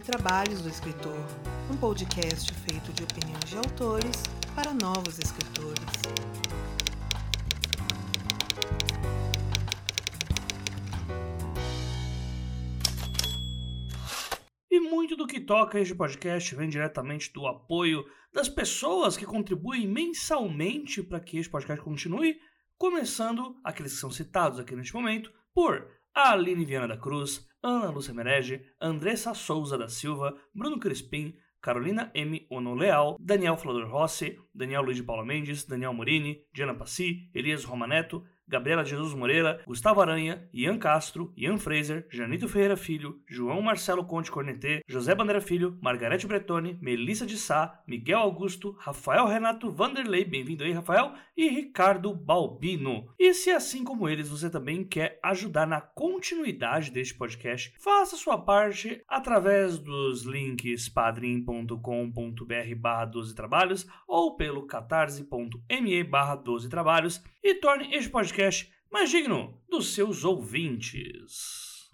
Doze Trabalhos do Escritor, um podcast feito de opiniões de autores para novos escritores. E muito do que toca este podcast vem diretamente do apoio das pessoas que contribuem mensalmente para que este podcast continue, começando aqueles que são citados aqui neste momento por Aline Viana da Cruz, Ana Lúcia Merege, Andressa Souza da Silva, Bruno Crispim, Carolina M. Ono Leal, Daniel Flodor Rossi, Daniel Luiz de Paula Mendes, Daniel Morini, Diana Passi, Elias Romaneto, Gabriela Jesus Moreira, Gustavo Aranha, Ian Castro, Ian Fraser, Janito Ferreira Filho, João Marcelo Conte Cornetê, José Bandeira Filho, Margarete Bretoni, Melissa de Sá, Miguel Augusto, Rafael Renato Vanderlei, bem-vindo aí, Rafael, e Ricardo Balbino. E se assim como eles você também quer ajudar na continuidade deste podcast, faça sua parte através dos links padrim.com.br barra 12 trabalhos ou pelo catarse.me barra 12 trabalhos e torne este podcast mais digno dos seus ouvintes.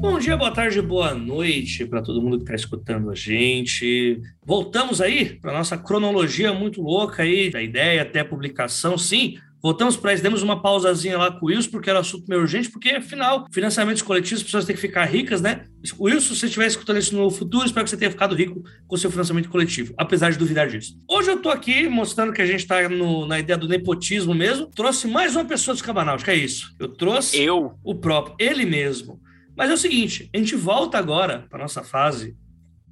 Bom dia, boa tarde, boa noite para todo mundo que está escutando a gente. Voltamos aí para nossa cronologia muito louca aí, da ideia até a publicação. Sim, Voltamos para isso, demos uma pausazinha lá com o Wilson, porque era um assunto meio urgente, porque afinal, financiamentos coletivos, as pessoas têm que ficar ricas, né? Wilson, se você estiver escutando isso no futuro, espero que você tenha ficado rico com o seu financiamento coletivo, apesar de duvidar disso. Hoje eu estou aqui mostrando que a gente está na ideia do nepotismo mesmo. Trouxe mais uma pessoa do Escabanáutica, é isso. Eu trouxe eu. o próprio, ele mesmo. Mas é o seguinte, a gente volta agora para nossa fase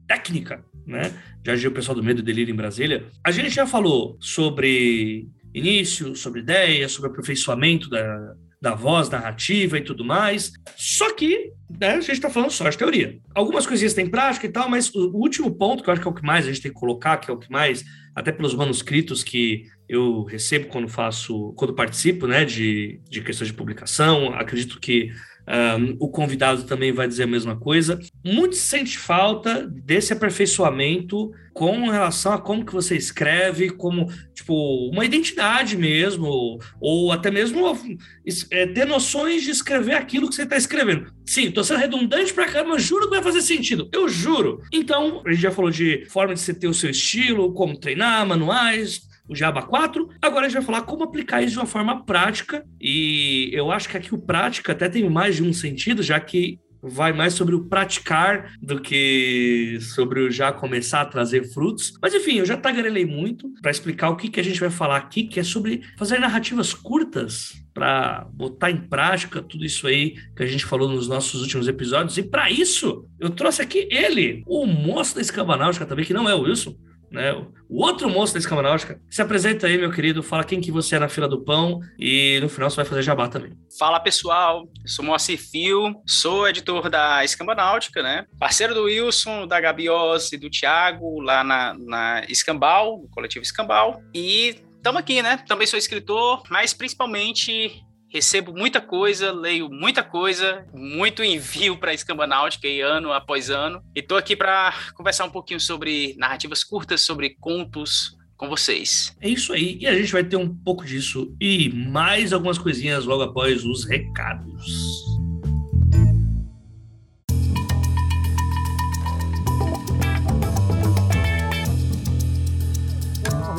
técnica, né? Já agiu o pessoal do Medo e Delírio em Brasília. A gente já falou sobre início, sobre ideias, sobre aperfeiçoamento da, da voz narrativa e tudo mais. Só que né, a gente está falando só de teoria. Algumas coisinhas têm prática e tal, mas o último ponto, que eu acho que é o que mais a gente tem que colocar, que é o que mais, até pelos manuscritos que eu recebo quando faço, quando participo né, de, de questões de publicação, acredito que um, o convidado também vai dizer a mesma coisa. Muito sente falta desse aperfeiçoamento com relação a como que você escreve, como, tipo, uma identidade mesmo, ou até mesmo é, ter noções de escrever aquilo que você está escrevendo. Sim, tô sendo redundante pra caramba, juro que vai fazer sentido, eu juro. Então, a gente já falou de forma de você ter o seu estilo, como treinar, manuais, o Java 4. Agora a gente vai falar como aplicar isso de uma forma prática, e eu acho que aqui o prática até tem mais de um sentido, já que vai mais sobre o praticar do que sobre o já começar a trazer frutos. Mas enfim, eu já tagarelei muito para explicar o que, que a gente vai falar aqui, que é sobre fazer narrativas curtas para botar em prática tudo isso aí que a gente falou nos nossos últimos episódios. E para isso, eu trouxe aqui ele, o moço da escabanáutica também, que não é o Wilson, né? O outro moço da Escama Náutica. Se apresenta aí, meu querido, fala quem que você é na fila do pão e no final você vai fazer jabá também. Fala, pessoal. Eu sou Moacir Fio, sou editor da Escamba Náutica, né? Parceiro do Wilson, da Gabios e do Thiago, lá na, na Escambal, no coletivo Escambal. E estamos aqui, né? Também sou escritor, mas principalmente recebo muita coisa, leio muita coisa, muito envio para a Escamba Náutica e ano após ano. E estou aqui para conversar um pouquinho sobre narrativas curtas, sobre contos com vocês. É isso aí. E a gente vai ter um pouco disso e mais algumas coisinhas logo após os recados.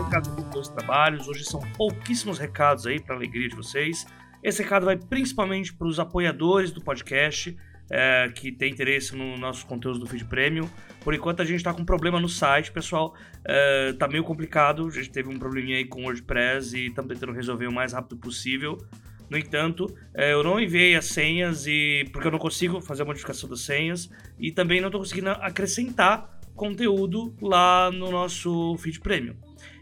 recado dos trabalhos. Hoje são pouquíssimos recados aí para alegria de vocês. Esse recado vai principalmente para os apoiadores do podcast é, que tem interesse no nosso conteúdo do Feed Premium. Por enquanto a gente está com um problema no site, pessoal. É, tá meio complicado. A gente teve um probleminha aí com o WordPress e estamos tentando resolver o mais rápido possível. No entanto, é, eu não enviei as senhas e porque eu não consigo fazer a modificação das senhas e também não estou conseguindo acrescentar conteúdo lá no nosso feed premium.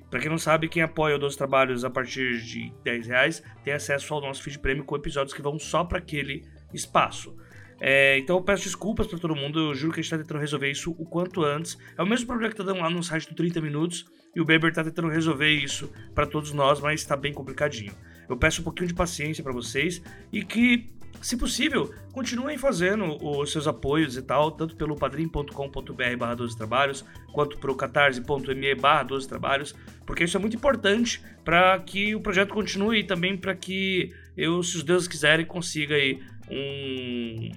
Para quem não sabe, quem apoia o Dois Trabalhos a partir de 10 reais tem acesso ao nosso feed prêmio com episódios que vão só para aquele espaço. É, então eu peço desculpas para todo mundo, eu juro que a gente está tentando resolver isso o quanto antes. É o mesmo problema que tá dando lá no site do 30 Minutos e o Beber está tentando resolver isso para todos nós, mas está bem complicadinho. Eu peço um pouquinho de paciência para vocês e que se possível, continuem fazendo os seus apoios e tal, tanto pelo padrim.com.br barra 12 trabalhos, quanto pelo catarse.me barra 12 trabalhos, porque isso é muito importante para que o projeto continue e também para que eu, se os deuses quiserem, consiga aí um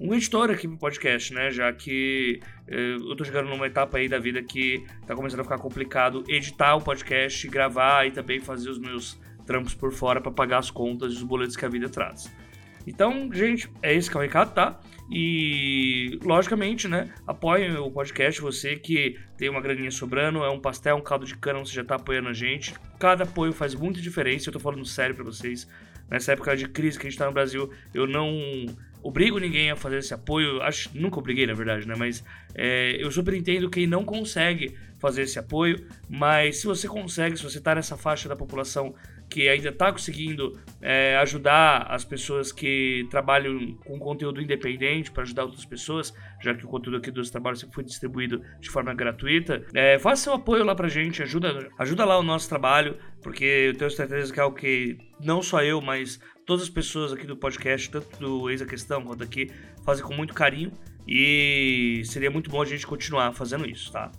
um editor aqui pro podcast, né? Já que eh, eu tô chegando numa etapa aí da vida que tá começando a ficar complicado editar o podcast, gravar e também fazer os meus trampos por fora para pagar as contas e os boletos que a vida traz. Então, gente, é esse que é o recado, tá? E, logicamente, né, apoiem o podcast, você que tem uma graninha sobrando, é um pastel, um caldo de cana, você já tá apoiando a gente. Cada apoio faz muita diferença, eu tô falando sério para vocês. Nessa época de crise que a gente tá no Brasil, eu não obrigo ninguém a fazer esse apoio. Acho nunca obriguei, na verdade, né? Mas é, eu super entendo quem não consegue fazer esse apoio. Mas se você consegue, se você está nessa faixa da população que ainda está conseguindo é, ajudar as pessoas que trabalham com conteúdo independente para ajudar outras pessoas, já que o conteúdo aqui dos trabalhos sempre foi distribuído de forma gratuita, é, faça seu apoio lá para gente, ajuda, ajuda lá o nosso trabalho, porque eu tenho certeza que é o que não só eu, mas todas as pessoas aqui do podcast, tanto do Ex a Questão quanto aqui, fazem com muito carinho e seria muito bom a gente continuar fazendo isso, tá?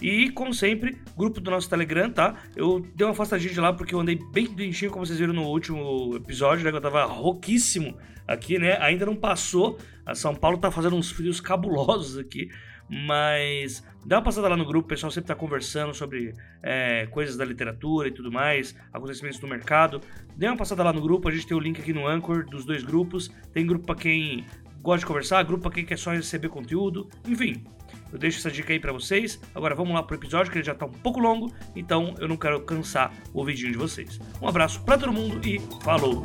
E, como sempre, grupo do nosso Telegram, tá? Eu dei uma afastadinha de lá porque eu andei bem doentinho, como vocês viram no último episódio, né? Eu tava rouquíssimo aqui, né? Ainda não passou. A São Paulo tá fazendo uns frios cabulosos aqui. Mas dá uma passada lá no grupo, o pessoal sempre está conversando sobre é, coisas da literatura e tudo mais, acontecimentos do mercado. Dê uma passada lá no grupo, a gente tem o link aqui no Anchor dos dois grupos. Tem grupo para quem gosta de conversar, grupo para quem quer só receber conteúdo, enfim. Eu deixo essa dica aí para vocês. Agora vamos lá pro episódio que ele já tá um pouco longo, então eu não quero cansar o vidinho de vocês. Um abraço para todo mundo e falou!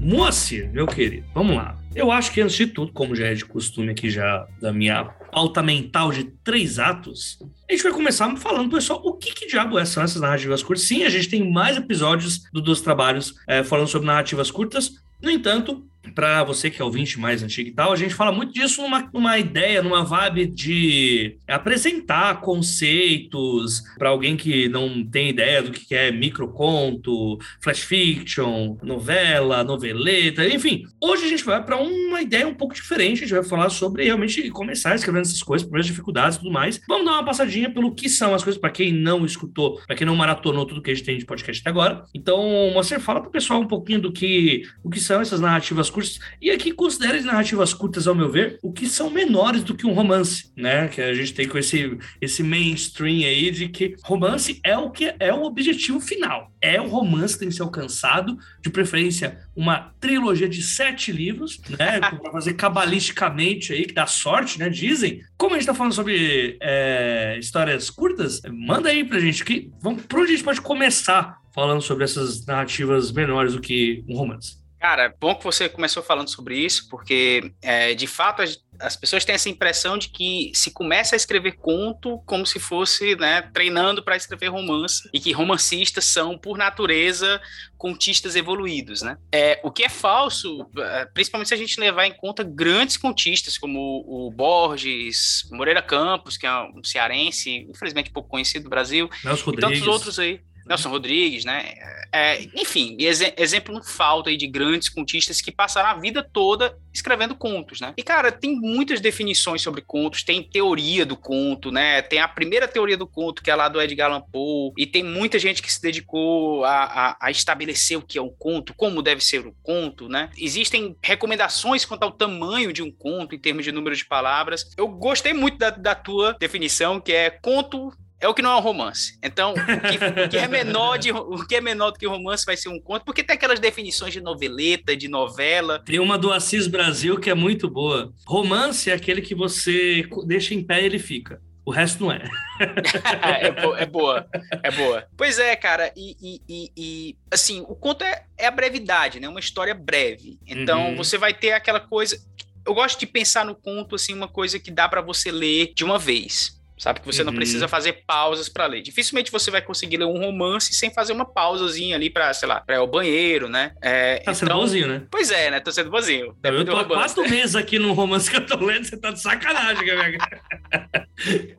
Moacir, meu querido, vamos lá. Eu acho que antes de tudo, como já é de costume aqui já da minha pauta mental de três atos, a gente vai começar falando, pessoal, o que, que diabo são essas narrativas curtas? Sim, a gente tem mais episódios do Dos Trabalhos é, falando sobre narrativas curtas. No entanto, para você que é ouvinte mais antigo e tal, a gente fala muito disso numa, numa ideia, numa vibe de apresentar conceitos para alguém que não tem ideia do que é microconto, flash fiction, novela, noveleta, enfim. Hoje a gente vai para uma ideia um pouco diferente, a gente vai falar sobre realmente começar escrevendo essas coisas, primeiras dificuldades e tudo mais. Vamos dar uma passadinha pelo que são as coisas para quem não escutou, para quem não maratonou tudo que a gente tem de podcast até agora. Então, você fala para o pessoal um pouquinho do que, o que são essas narrativas curtas. E aqui considera as narrativas curtas, ao meu ver, o que são menores do que um romance, né? Que a gente tem com esse, esse mainstream aí de que romance é o que é o objetivo final. É o romance que tem que ser alcançado, de preferência uma trilogia de sete livros, né? Para fazer cabalisticamente aí, que dá sorte, né? Dizem. Como a gente tá falando sobre é, histórias curtas, manda aí pra gente que vamos, por onde a gente pode começar falando sobre essas narrativas menores do que um romance. Cara, bom que você começou falando sobre isso, porque é, de fato as, as, pessoas têm essa impressão de que se começa a escrever conto como se fosse né, treinando para escrever romance e que romancistas são, por natureza, contistas evoluídos, né? É, o que é falso, é, principalmente se a gente levar em conta grandes contistas como o Borges, Moreira Campos, que é um cearense, infelizmente pouco conhecido no Brasil, Nelson e tantos outros aí. Nelson Rodrigues, né? É, enfim, ex exemplo não falta aí de grandes contistas que passaram a vida toda escrevendo contos, né? E, cara, tem muitas definições sobre contos, tem teoria do conto, né? Tem a primeira teoria do conto, que é lá do Edgar Allan Poe, e tem muita gente que se dedicou a, a, a estabelecer o que é um conto, como deve ser um conto, né? Existem recomendações quanto ao tamanho de um conto, em termos de número de palavras. Eu gostei muito da, da tua definição, que é conto é o que não é um romance. Então, o que, o que, é menor de, o que é menor do que romance vai ser um conto, porque tem aquelas definições de noveleta, de novela. Tem uma do Assis Brasil que é muito boa. Romance é aquele que você deixa em pé e ele fica. O resto não é. é, é, boa, é boa. Pois é, cara, e, e, e, assim, o conto é, é a brevidade, né? Uma história breve. Então, uhum. você vai ter aquela coisa. Eu gosto de pensar no conto assim, uma coisa que dá para você ler de uma vez. Sabe? Que você Uhum. não precisa fazer pausas para ler. Dificilmente você vai conseguir ler um romance sem fazer uma pausazinha ali para, sei lá, para ir ao banheiro, né? É, Tá sendo então- bonzinho, né? Pois é, né? Tô sendo bonzinho. Eu tô há quatro meses aqui no romance que eu tô lendo, você tá de sacanagem, cara.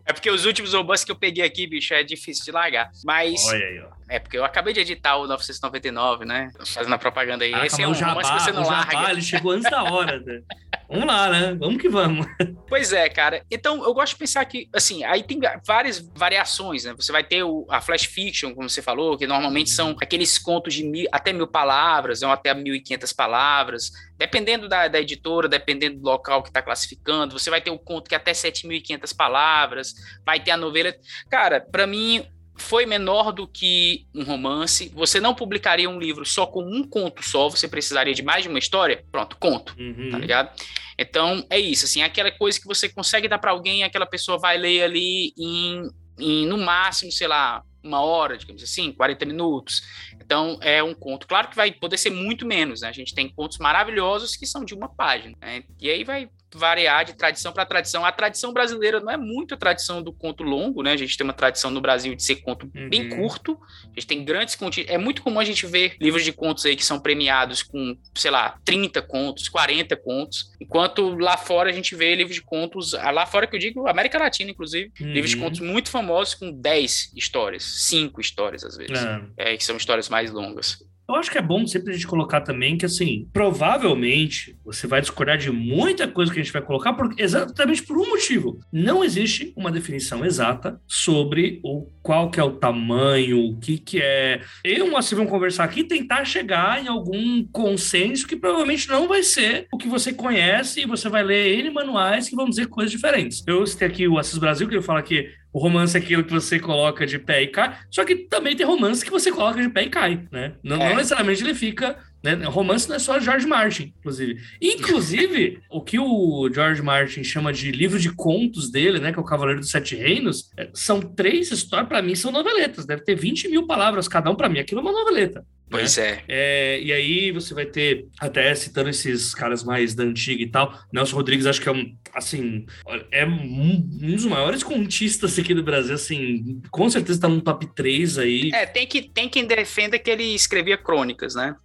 É porque os últimos romances que eu peguei aqui, bicho, é difícil de largar. Mas Olha aí, ó. É porque eu acabei de editar o 999, né? Fazendo a propaganda aí. Caraca, Esse é mas um romance Jabá, que você não o Jabá, larga. ele chegou antes da hora. né? Vamos lá, né? Vamos que vamos. Pois é, cara. Então, eu gosto de pensar que, assim, aí tem várias variações, né? Você vai ter o, a flash fiction, como você falou, que normalmente são aqueles contos de mil, até mil palavras, ou até mil e quinhentas palavras. Dependendo da, da editora, dependendo do local que está classificando, você vai ter o conto que é até 7.500 palavras, vai ter a novela. Cara, para mim, foi menor do que um romance. Você não publicaria um livro só com um conto só, você precisaria de mais de uma história? Pronto, conto Uhum. tá ligado? Então, é isso, assim, é aquela coisa que você consegue dar para alguém, aquela pessoa vai ler ali em, em, no máximo, sei lá, uma hora, digamos assim, 40 minutos. Então, é um conto. Claro que vai poder ser muito menos, né? A gente tem contos maravilhosos que são de uma página, né? E aí vai variar de tradição para tradição. A tradição brasileira não é muito a tradição do conto longo, né? A gente tem uma tradição no Brasil de ser conto bem Uhum. curto. A gente tem grandes contos. É muito comum a gente ver livros de contos aí que são premiados com, sei lá, 30 contos, 40 contos, enquanto lá fora a gente vê livros de contos, ah, lá fora que eu digo, América Latina, inclusive, Uhum. livros de contos muito famosos com 10 histórias, 5 histórias às vezes, É. é, que são histórias mais longas. Eu acho que é bom sempre a gente colocar também que, assim, provavelmente você vai discordar de muita coisa que a gente vai colocar, exatamente por um motivo. Não existe uma definição exata sobre o qual que é o tamanho, o que que é. Eu e o Moacir vamos conversar aqui e tentar chegar em algum consenso que provavelmente não vai ser o que você conhece e você vai ler N manuais que vão dizer coisas diferentes. Eu citei aqui o Assis Brasil, que ele fala que o romance é aquilo que você coloca de pé e cai, só que também tem romance que você coloca de pé e cai, né? Não, É. não necessariamente ele fica. Né? Romance não é só George Martin, inclusive. Inclusive, o que o George Martin chama de livro de contos dele, né? Que é o Cavaleiro dos Sete Reinos, é, são três histórias, para mim, são noveletas. Deve ter 20 mil palavras cada um, para mim, aquilo é uma noveleta. Pois é. É, e aí você vai ter, até citando esses caras mais da antiga e tal, Nelson Rodrigues acho que é um, assim, é um, um dos maiores contistas aqui do Brasil, assim, com certeza tá no top 3 aí. É, tem, que, tem quem defenda que ele escrevia crônicas, né?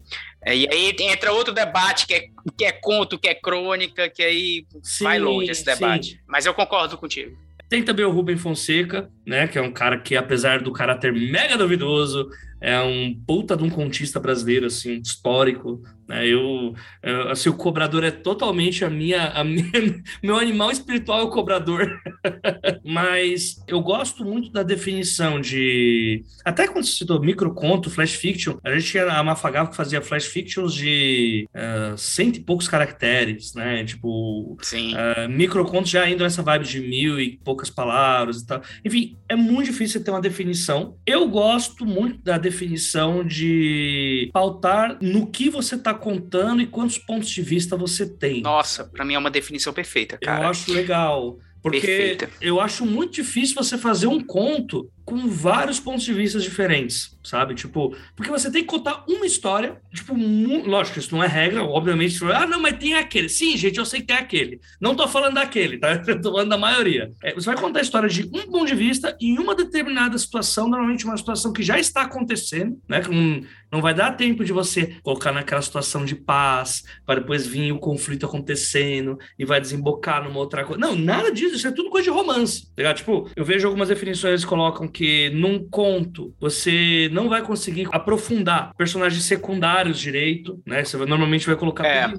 É, e aí entra outro debate, que é, que é conto, que é crônica, que aí vai Sim, longe esse sim. debate. Mas eu concordo contigo. Tem também o Rubem Fonseca, né? Que é um cara que, apesar do caráter mega duvidoso, é um puta de um contista brasileiro, assim, histórico. Né? Eu, eu, assim, o cobrador é totalmente a minha, a minha. Meu animal espiritual é o cobrador. Mas eu gosto muito da definição de. Até quando você citou microconto, flash fiction, a gente tinha a Mafagava que fazia flash fictions de uh, cento e poucos caracteres, né? Tipo, Sim. Uh, microcontos já indo nessa vibe de mil e poucas palavras e tal. Enfim, é muito difícil ter uma definição. Eu gosto muito da definição de pautar no que você está contando e quantos pontos de vista você tem. Nossa, pra mim é uma definição perfeita, cara. Eu acho legal. Porque Perfeita. eu acho muito difícil você fazer um conto com vários pontos de vista diferentes, sabe? Tipo, porque você tem que contar uma história, tipo, lógico, isso não é regra, obviamente. Ah, não, mas tem aquele. Sim, gente, eu sei que tem aquele. Não tô falando daquele, tá? Eu tô falando da maioria. É, você vai contar a história de um ponto de vista em uma determinada situação, normalmente uma situação que já está acontecendo, né? Que não, não vai dar tempo de você colocar naquela situação de paz, para depois vir o conflito acontecendo e vai desembocar numa outra coisa. Não, nada disso, isso é tudo coisa de romance, tá ligado? Tipo, eu vejo algumas definições que colocam que num conto você não vai conseguir aprofundar personagens secundários direito, né? Você normalmente vai colocar É.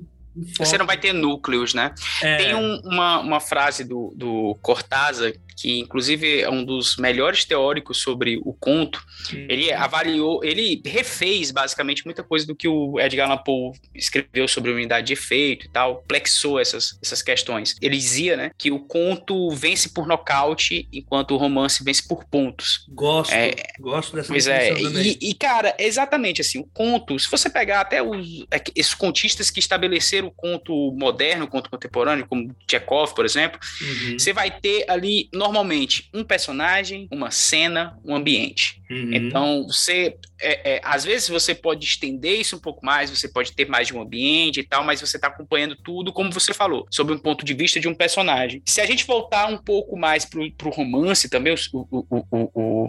Você não vai ter núcleos, né? É, Tem um- uma, uma frase do, do Cortázar, que inclusive é um dos melhores teóricos sobre o conto. Hum. Ele avaliou, ele refez basicamente muita coisa do que o Edgar Allan Poe escreveu sobre unidade de efeito e tal, plexou essas, essas questões. Ele dizia, né, que o conto vence por nocaute, enquanto o romance vence por pontos. Gosto, É, gosto dessa Pois é, e, e, cara, exatamente assim, o conto, se você pegar até os, é esses contistas que estabeleceram o conto moderno, o conto contemporâneo, como Chekhov, por exemplo, uhum. você vai ter ali, normalmente, um personagem, uma cena, um ambiente. Uhum. Então, você, é, é, às vezes, você pode estender isso um pouco mais, você pode ter mais de um ambiente e tal, mas você está acompanhando tudo, como você falou, sob um ponto de vista de um personagem. Se a gente voltar um pouco mais para o romance também, o, o, o, o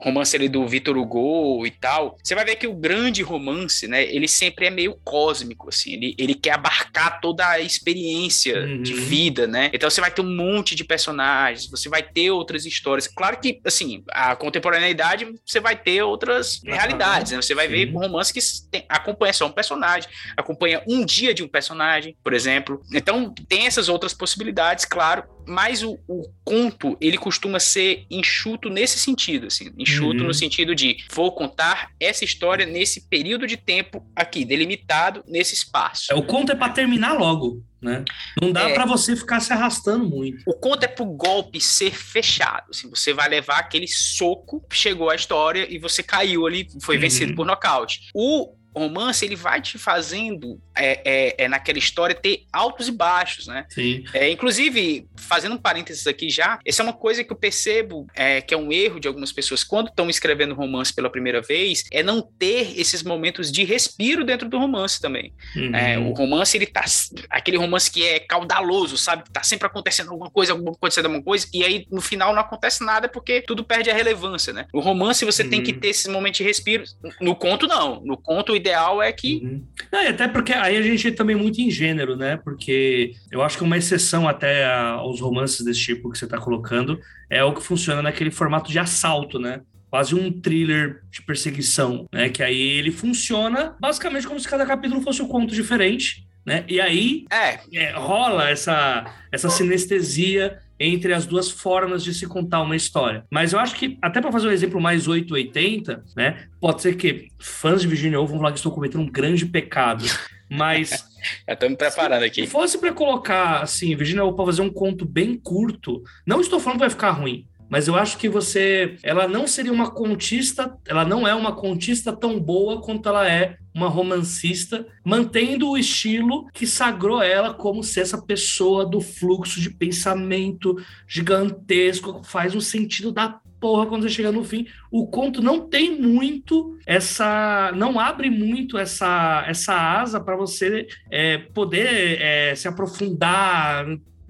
romance ali do Victor Hugo e tal, você vai ver que o grande romance, né, ele sempre é meio cósmico, assim, ele, ele quer abarcar toda a experiência uhum. de vida, né? Então você vai ter um monte de personagens, você vai ter outras histórias. Claro que, assim, a contemporaneidade você vai ter outras uhum. realidades, né? Você vai Sim. ver um romance que tem, acompanha só um personagem, acompanha um dia de um personagem, por exemplo. Então tem essas outras possibilidades, claro, mas o, o, conto, ele costuma ser enxuto nesse sentido, assim, enxuto uhum. no sentido de vou contar essa história nesse período de tempo aqui, delimitado nesse espaço. É, o conto é para terminar logo, né? Não dá é, para você ficar se arrastando muito. O conto é pro golpe ser fechado, assim, você vai levar aquele soco, chegou a história e você caiu ali, foi uhum. vencido por nocaute. O romance ele vai te fazendo é, é, é, naquela história ter altos e baixos, né? Sim. É, inclusive, fazendo um parênteses aqui já, essa é uma coisa que eu percebo é, que é um erro de algumas pessoas quando estão escrevendo romance pela primeira vez, é não ter esses momentos de respiro dentro do romance também. Uhum. É, o romance, ele tá. Aquele romance que é caudaloso, sabe? Tá sempre acontecendo alguma coisa, alguma acontecendo alguma coisa, e aí no final não acontece nada porque tudo perde a relevância, né? No romance você uhum. tem que uhum. ter esses momentos de respiro. No conto, não. No conto, o ideal é que. Uhum. É, até porque aí a gente é também muito em gênero, né? Porque eu acho que uma exceção até aos romances desse tipo que você está colocando é o que funciona naquele formato de assalto, né? Quase um thriller de perseguição, né? Que aí ele funciona basicamente como se cada capítulo fosse um conto diferente, né? E aí é. É, rola essa, essa sinestesia entre as duas formas de se contar uma história. Mas eu acho que, até para fazer um exemplo mais 880, né? Pode ser que fãs de Virginia Woolf vão falar que estou cometendo um grande pecado. Mas. Já estou me preparando aqui. Se fosse para colocar, assim, Virginia Woolf para fazer um conto bem curto, não estou falando que vai ficar ruim. Mas eu acho que você, ela não seria uma contista, ela não é uma contista tão boa quanto ela é uma romancista, mantendo o estilo que sagrou ela como ser essa pessoa do fluxo de pensamento gigantesco, faz um sentido da porra quando você chega no fim. O conto não tem muito essa. não abre muito essa, essa asa para você é, poder é, se aprofundar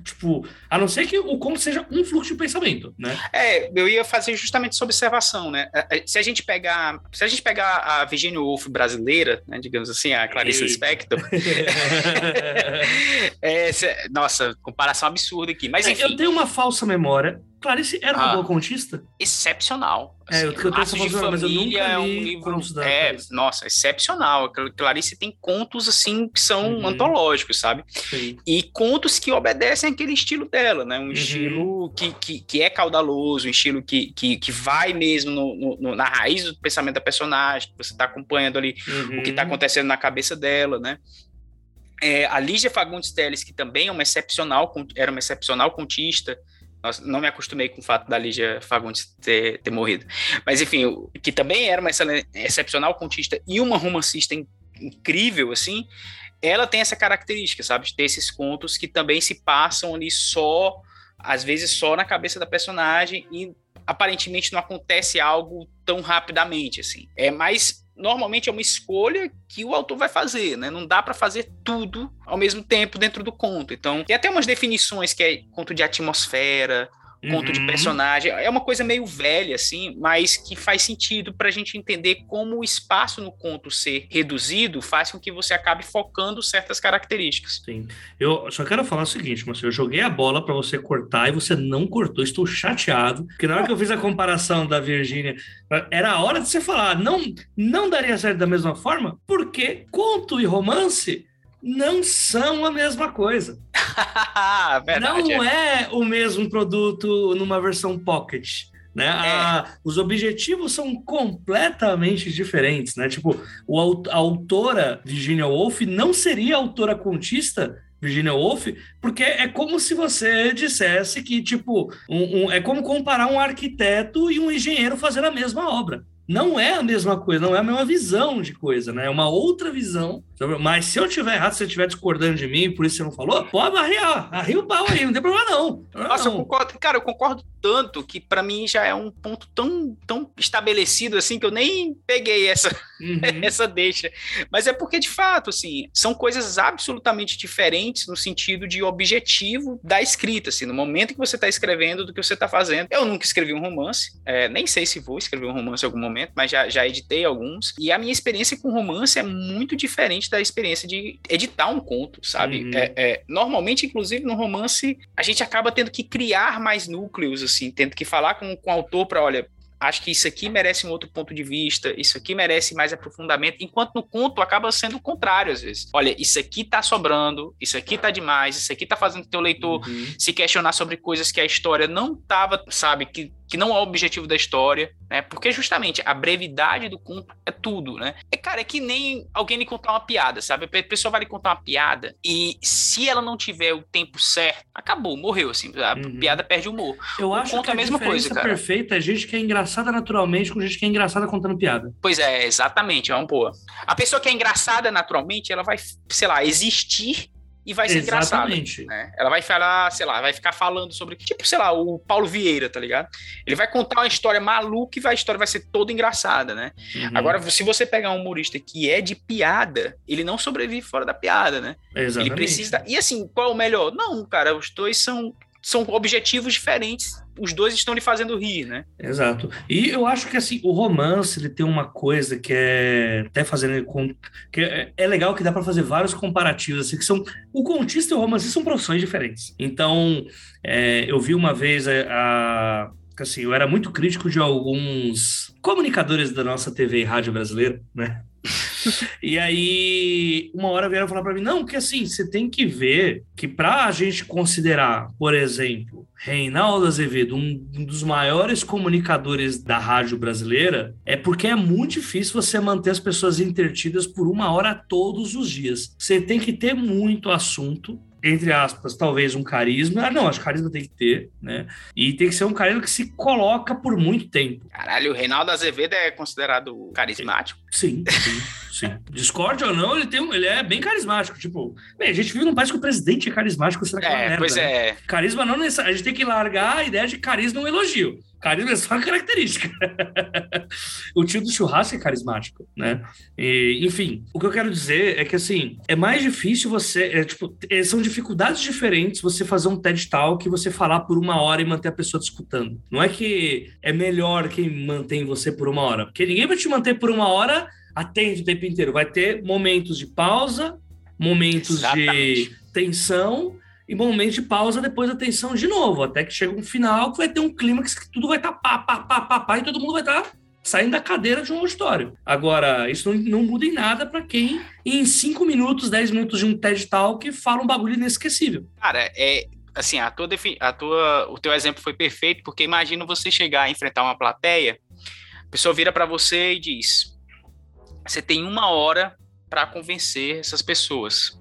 Tipo, a não ser que o conto seja um fluxo de pensamento, né? É, eu ia fazer justamente essa observação, né? É, é, se a gente pegar, se a gente pegar a Virginia Woolf brasileira, né, digamos assim, a Clarice Lispector, é, nossa, comparação absurda aqui. Mas enfim. Eu tenho uma falsa memória Clarice era uma ah, boa contista? Excepcional. Assim, é, eu, eu Laços de Família é um livro... É, nossa, excepcional. Clarice tem contos, assim, que são uhum. antológicos, sabe? Sim. E contos que obedecem aquele estilo dela, né? Um uhum. estilo que, que, que, é caudaloso, um estilo que, que, que vai mesmo no, no, na raiz do pensamento da personagem, que você está acompanhando ali uhum. o que está uhum. acontecendo na cabeça dela, né? É, a Lígia Fagundes Teles, que também é uma excepcional, era uma excepcional contista, nossa, não me acostumei com o fato da Lígia Fagundes ter, ter morrido. Mas, enfim, que também era uma excepcional contista e uma romancista incrível, assim, ela tem essa característica, sabe? De ter esses contos que também se passam ali só, às vezes só na cabeça da personagem e aparentemente não acontece algo tão rapidamente, assim. É mais normalmente é uma escolha que o autor vai fazer, né? Não dá para fazer tudo ao mesmo tempo dentro do conto. Então, tem até umas definições que é conto de atmosfera, conto uhum. de personagem. É uma coisa meio velha, assim, mas que faz sentido para a gente entender como o espaço no conto ser reduzido faz com que você acabe focando certas características. Sim. Eu só quero falar o seguinte, mas eu joguei a bola para você cortar e você não cortou. Estou chateado, porque na hora que eu fiz a comparação da Virgínia, era a hora de você falar, não, não daria certo da mesma forma, porque conto e romance não são a mesma coisa. Verdade, não é. é. o mesmo produto numa versão pocket. Né? É. A, os objetivos são completamente diferentes, né? Tipo, o, a autora Virginia Woolf não seria autora contista Virginia Woolf, porque é como se você dissesse que, tipo, um, um, é como comparar um arquiteto e um engenheiro fazendo a mesma obra. Não é a mesma coisa, não é a mesma visão de coisa, né? É uma outra visão. Mas se eu tiver errado, se você estiver discordando de mim, por isso você não falou, pode arriar, arria o pau aí, não tem problema não. Nossa, não. eu concordo, cara, eu concordo tanto que para mim já é um ponto tão, tão estabelecido assim que eu nem peguei essa, uhum. essa deixa. Mas é porque, de fato, assim, são coisas absolutamente diferentes no sentido de objetivo da escrita, assim, no momento que você está escrevendo do que você está fazendo. Eu nunca escrevi um romance, é, nem sei se vou escrever um romance em algum momento, mas já, já editei alguns. E a minha experiência com romance é muito diferente da experiência de editar um conto, sabe? Uhum. É, é, normalmente, inclusive, no romance, a gente acaba tendo que criar mais núcleos, assim, tendo que falar com, com o autor para, olha, acho que isso aqui merece um outro ponto de vista, isso aqui merece mais aprofundamento, enquanto no conto acaba sendo o contrário às vezes. Olha, isso aqui tá sobrando, isso aqui tá demais, isso aqui tá fazendo teu leitor uhum. se questionar sobre coisas que a história não tava, sabe, que que não é o objetivo da história, né? Porque justamente a brevidade do conto é tudo, né? É, cara, é que nem alguém lhe contar uma piada, sabe? A pessoa vai lhe contar uma piada e se ela não tiver o tempo certo, acabou, morreu, assim. A Uhum. piada perde o humor. Eu O acho conto que é a mesma coisa, cara. perfeita é gente que é engraçada naturalmente com gente que é engraçada contando piada. Pois é, exatamente, é uma boa. A pessoa que é engraçada naturalmente, ela vai, sei lá, existir e vai ser. Exatamente. né? Ela vai falar, sei lá, vai ficar falando sobre, tipo, sei lá, o Paulo Vieira, tá ligado? Ele vai contar uma história maluca e a história vai ser toda engraçada, né? Uhum. Agora, se você pegar um humorista que é de piada, ele não sobrevive fora da piada, né? Exatamente. Ele precisa. E assim, qual é o melhor? Não, cara, os dois são, são objetivos diferentes. Os dois estão lhe fazendo rir, né? Exato. E eu acho que assim, o romance ele tem uma coisa que é até fazendo com que é, é legal que dá para fazer vários comparativos assim que são o contista e o romance são profissões diferentes. Então, é, eu vi uma vez a, a assim, eu era muito crítico de alguns comunicadores da nossa TV e rádio brasileira, né? E aí, uma hora vieram falar para mim: não, que assim, você tem que ver que para a gente considerar, por exemplo, Reinaldo Azevedo, um, dos maiores comunicadores da rádio brasileira, é porque é muito difícil você manter as pessoas entretidas por uma hora todos os dias. Você tem que ter muito assunto, entre aspas, talvez um carisma. Ah, não, acho que carisma tem que ter, né? E tem que ser um carisma que se coloca por muito tempo. Caralho, o Reinaldo Azevedo é considerado carismático? Sim, sim, sim. Discorde ou não, ele, tem um, ele é bem carismático. Tipo, bem, a gente vive num país que o presidente é carismático, será que é, É, merda, pois né? é. Carisma não necessariamente. A gente tem que largar a ideia de carisma é um elogio. Carisma é só uma característica. o tio do churrasco é carismático, né? E, enfim, o que eu quero dizer é que, assim, é mais difícil você... É, tipo, é, são dificuldades diferentes você fazer um TED Talk e você falar por uma hora e manter a pessoa te escutando. Não é que é melhor quem mantém você por uma hora, porque ninguém vai te manter por uma hora atento o tempo inteiro. Vai ter momentos de pausa, momentos Exatamente. de tensão e momentos de pausa depois da tensão de novo, até que chega um final que vai ter um clímax que tudo vai estar pá, pá, pá, pá, pá, e todo mundo vai estar saindo da cadeira de um auditório. Agora, isso não, não muda em nada para quem, em 5 minutos, 10 minutos de um TED Talk, fala um bagulho inesquecível. Cara, é assim, a tua, a tua, o teu exemplo foi perfeito, porque imagina você chegar a enfrentar uma plateia, a pessoa vira para você e diz: você tem uma hora para convencer essas pessoas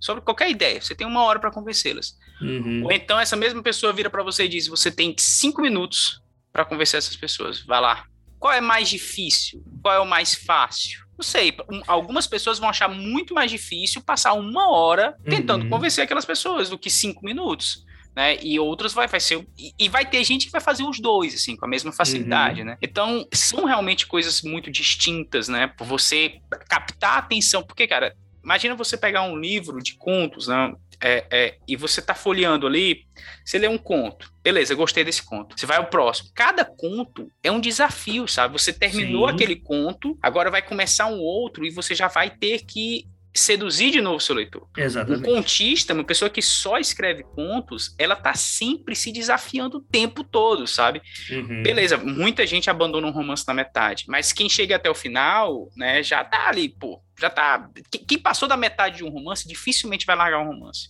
sobre qualquer ideia. Você tem uma hora para convencê-las. Uhum. Ou então essa mesma pessoa vira para você e diz: você tem cinco minutos para convencer essas pessoas. Vai lá. Qual é mais difícil? Qual é o mais fácil? Não sei. um- Algumas pessoas vão achar muito mais difícil passar uma hora tentando Uhum. convencer aquelas pessoas do que cinco minutos. Né? E outras vai, vai ser. E, e vai ter gente que vai fazer os dois, assim, com a mesma facilidade, né? Então, são realmente coisas muito distintas, né? Por você captar a atenção. Porque, cara, imagina você pegar um livro de contos, né? É, é, e você tá folheando ali, você lê um conto. Beleza, gostei desse conto. Você vai ao próximo. Cada conto é um desafio, sabe? Você terminou Sim. aquele conto, agora vai começar um outro e você já vai ter que seduzir de novo seu leitor. Um Exatamente. contista, uma pessoa que só escreve contos, ela tá sempre se desafiando o tempo todo, sabe? Uhum. Beleza, muita gente abandona um romance na metade, mas quem chega até o final, né, já tá ali, pô, já tá. Quem- passou da metade de um romance dificilmente vai largar um romance.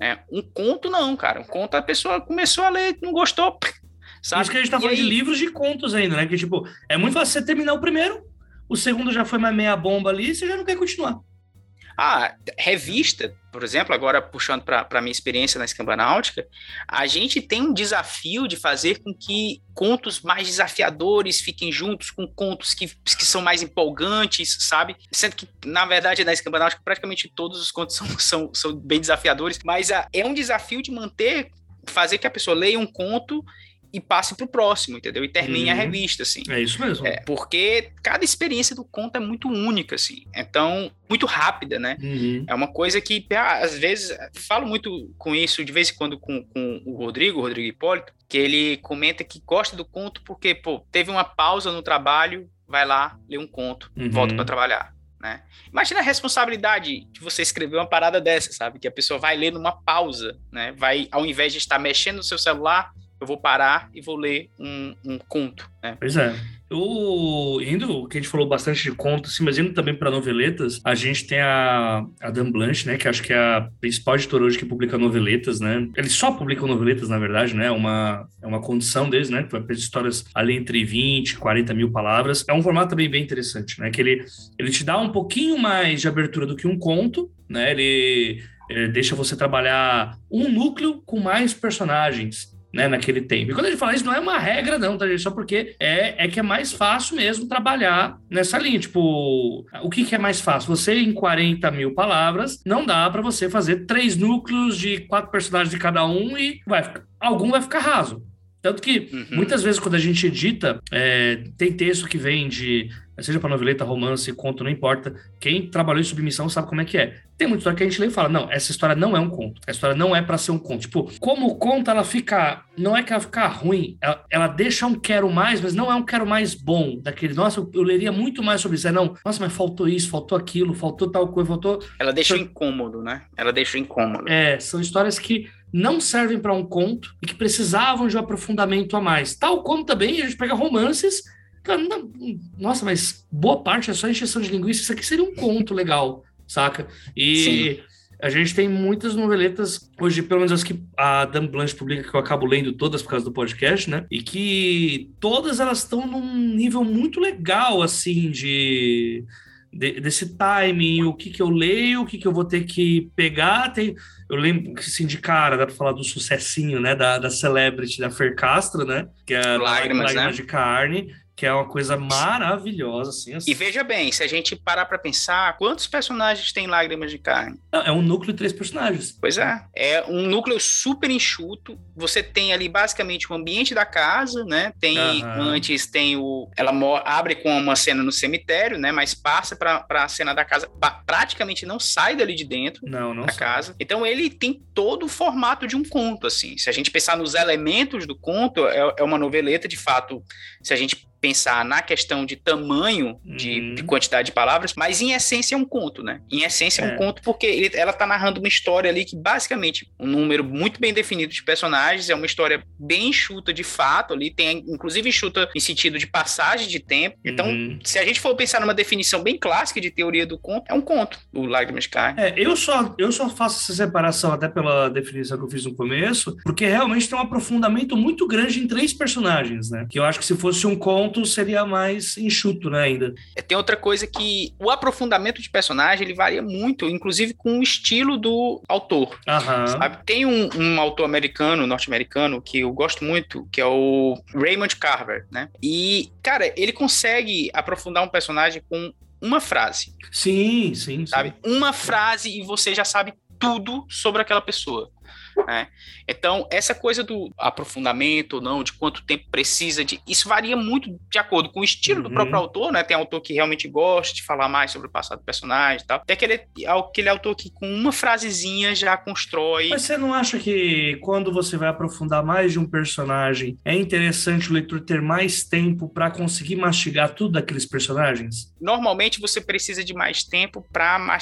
Né? Um conto, não, cara. Um conto a pessoa começou a ler, não gostou, sabe? Isso que a gente tá E falando de livros de contos ainda, né? Que, tipo, é muito fácil você terminar o primeiro, o segundo já foi uma meia bomba ali, você já não quer continuar. Ah, revista, por exemplo, agora puxando para a minha experiência na escamba náutica, a gente tem um desafio de fazer com que contos mais desafiadores fiquem juntos com contos que, que são mais empolgantes, sabe? Sendo que, na verdade, na escamba náutica, praticamente todos os contos são, são, são bem desafiadores, mas a, é um desafio de manter, fazer que a pessoa leia um conto e passe para o próximo, entendeu? E termine uhum. a revista, assim. É isso mesmo. É, porque cada experiência do conto é muito única, assim. Então, muito rápida, né? Uhum. É uma coisa que, às vezes, falo muito com isso, de vez em quando, com, com o Rodrigo, o Rodrigo Hipólito, que ele comenta que gosta do conto porque, pô, teve uma pausa no trabalho, vai lá, lê um conto, uhum. volta para trabalhar. Né? Imagina a responsabilidade de você escrever uma parada dessa, sabe? Que a pessoa vai ler numa pausa, né? Vai, ao invés de estar mexendo no seu celular, eu vou parar e vou ler um, um conto. Né? Pois é. Eu, indo, que a gente falou bastante de contos, assim, mas indo também para noveletas, a gente tem a, a Dan Blanche, né, que acho que é a principal editora hoje que publica noveletas, né? Eles só publicam noveletas, na verdade, né? É uma, é uma condição deles, né? Que vai ter histórias ali entre 20 e 40 mil palavras. É um formato também bem interessante, né? Que ele, ele te dá um pouquinho mais de abertura do que um conto, né? Ele, ele deixa você trabalhar um núcleo com mais personagens né, naquele tempo. E quando a gente fala isso, não é uma regra, não, tá, gente? Só porque é, é que é mais fácil mesmo trabalhar nessa linha. Tipo, o que, que é mais fácil? Você, em 40 mil palavras, não dá para você fazer três núcleos de quatro personagens de cada um e vai, algum vai ficar raso. Tanto que, uhum. muitas vezes, quando a gente edita, é, tem texto que vem de seja para noveleta, romance, conto, não importa. Quem trabalhou em submissão sabe como é que é. Tem muita história que a gente lê e fala: não, essa história não é um conto. A história não é para ser um conto. Tipo, como conta, ela fica. Não é que ela fica ruim, ela, ela, deixa um quero mais, mas não é um quero mais bom. Daquele, nossa, eu, eu leria muito mais sobre isso. É, não, nossa, mas faltou isso, faltou aquilo, faltou tal coisa, faltou. Ela deixa então, incômodo, né? Ela deixa incômodo. É, são histórias que não servem para um conto e que precisavam de um aprofundamento a mais. Tal como também a gente pega romances Cara, não, nossa, mas boa parte é só encheção de linguiça. Isso aqui seria um conto legal, saca? E Sim. a gente tem muitas noveletas, hoje, pelo menos as que a Dan Blanche publica, que eu acabo lendo todas por causa do podcast, né? E que todas elas estão num nível muito legal, assim, de. de desse timing, o que que eu leio, o que que eu vou ter que pegar, tem, eu lembro que, assim, de cara, dá pra falar do sucessinho, né, da, da Celebrity, da Fer Castro, né, que é Lágrimas, Lágrimas né? de Carne, que é uma coisa maravilhosa, assim, assim. E veja bem, se a gente parar para pensar, quantos personagens tem Lágrimas de Carne? Não, é um núcleo de três personagens. Pois é. É um núcleo super enxuto. Você tem ali basicamente o ambiente da casa, né? Tem antes tem o ela abre com uma cena no cemitério, né? Mas passa para a cena da casa, praticamente não sai dali de dentro não, não da sai. casa. Então ele tem todo o formato de um conto, assim. Se a gente pensar nos elementos do conto, é, é uma noveleta de fato. Se a gente pensar na questão de tamanho de, uhum. de, quantidade de palavras, mas em essência é um conto, né? Em essência é, é um conto porque ele, ela tá narrando uma história ali que basicamente um número muito bem definido de personagens, é uma história bem enxuta de fato ali, tem inclusive enxuta em sentido de passagem de tempo. Então, uhum. se a gente for pensar numa definição bem clássica de teoria do conto, é um conto, o Lágrimas Carne. É, eu só, eu só faço essa separação até pela definição que eu fiz no começo, porque realmente tem um aprofundamento muito grande em três personagens, né? Que eu acho que se fosse um conto ponto seria mais enxuto, né, ainda. É, tem outra coisa que o aprofundamento de personagem ele varia muito, inclusive com o estilo do autor. Uhum. Sabe? Tem um, um autor americano, norte-americano, que eu gosto muito, que é o Raymond Carver, né? E, cara, ele consegue aprofundar um personagem com uma frase. Sim, sim. Sabe? Sim. Uma frase e você já sabe tudo sobre aquela pessoa. Né? Então, essa coisa do aprofundamento ou não, de quanto tempo precisa, de isso varia muito de acordo com o estilo uhum. do próprio autor, né? Tem autor que realmente gosta de falar mais sobre o passado do personagem e tal. Tem aquele, aquele autor que com uma frasezinha já constrói. Mas você não acha que quando você vai aprofundar mais de um personagem, é interessante o leitor ter mais tempo para conseguir mastigar tudo daqueles personagens? Normalmente você precisa de mais tempo para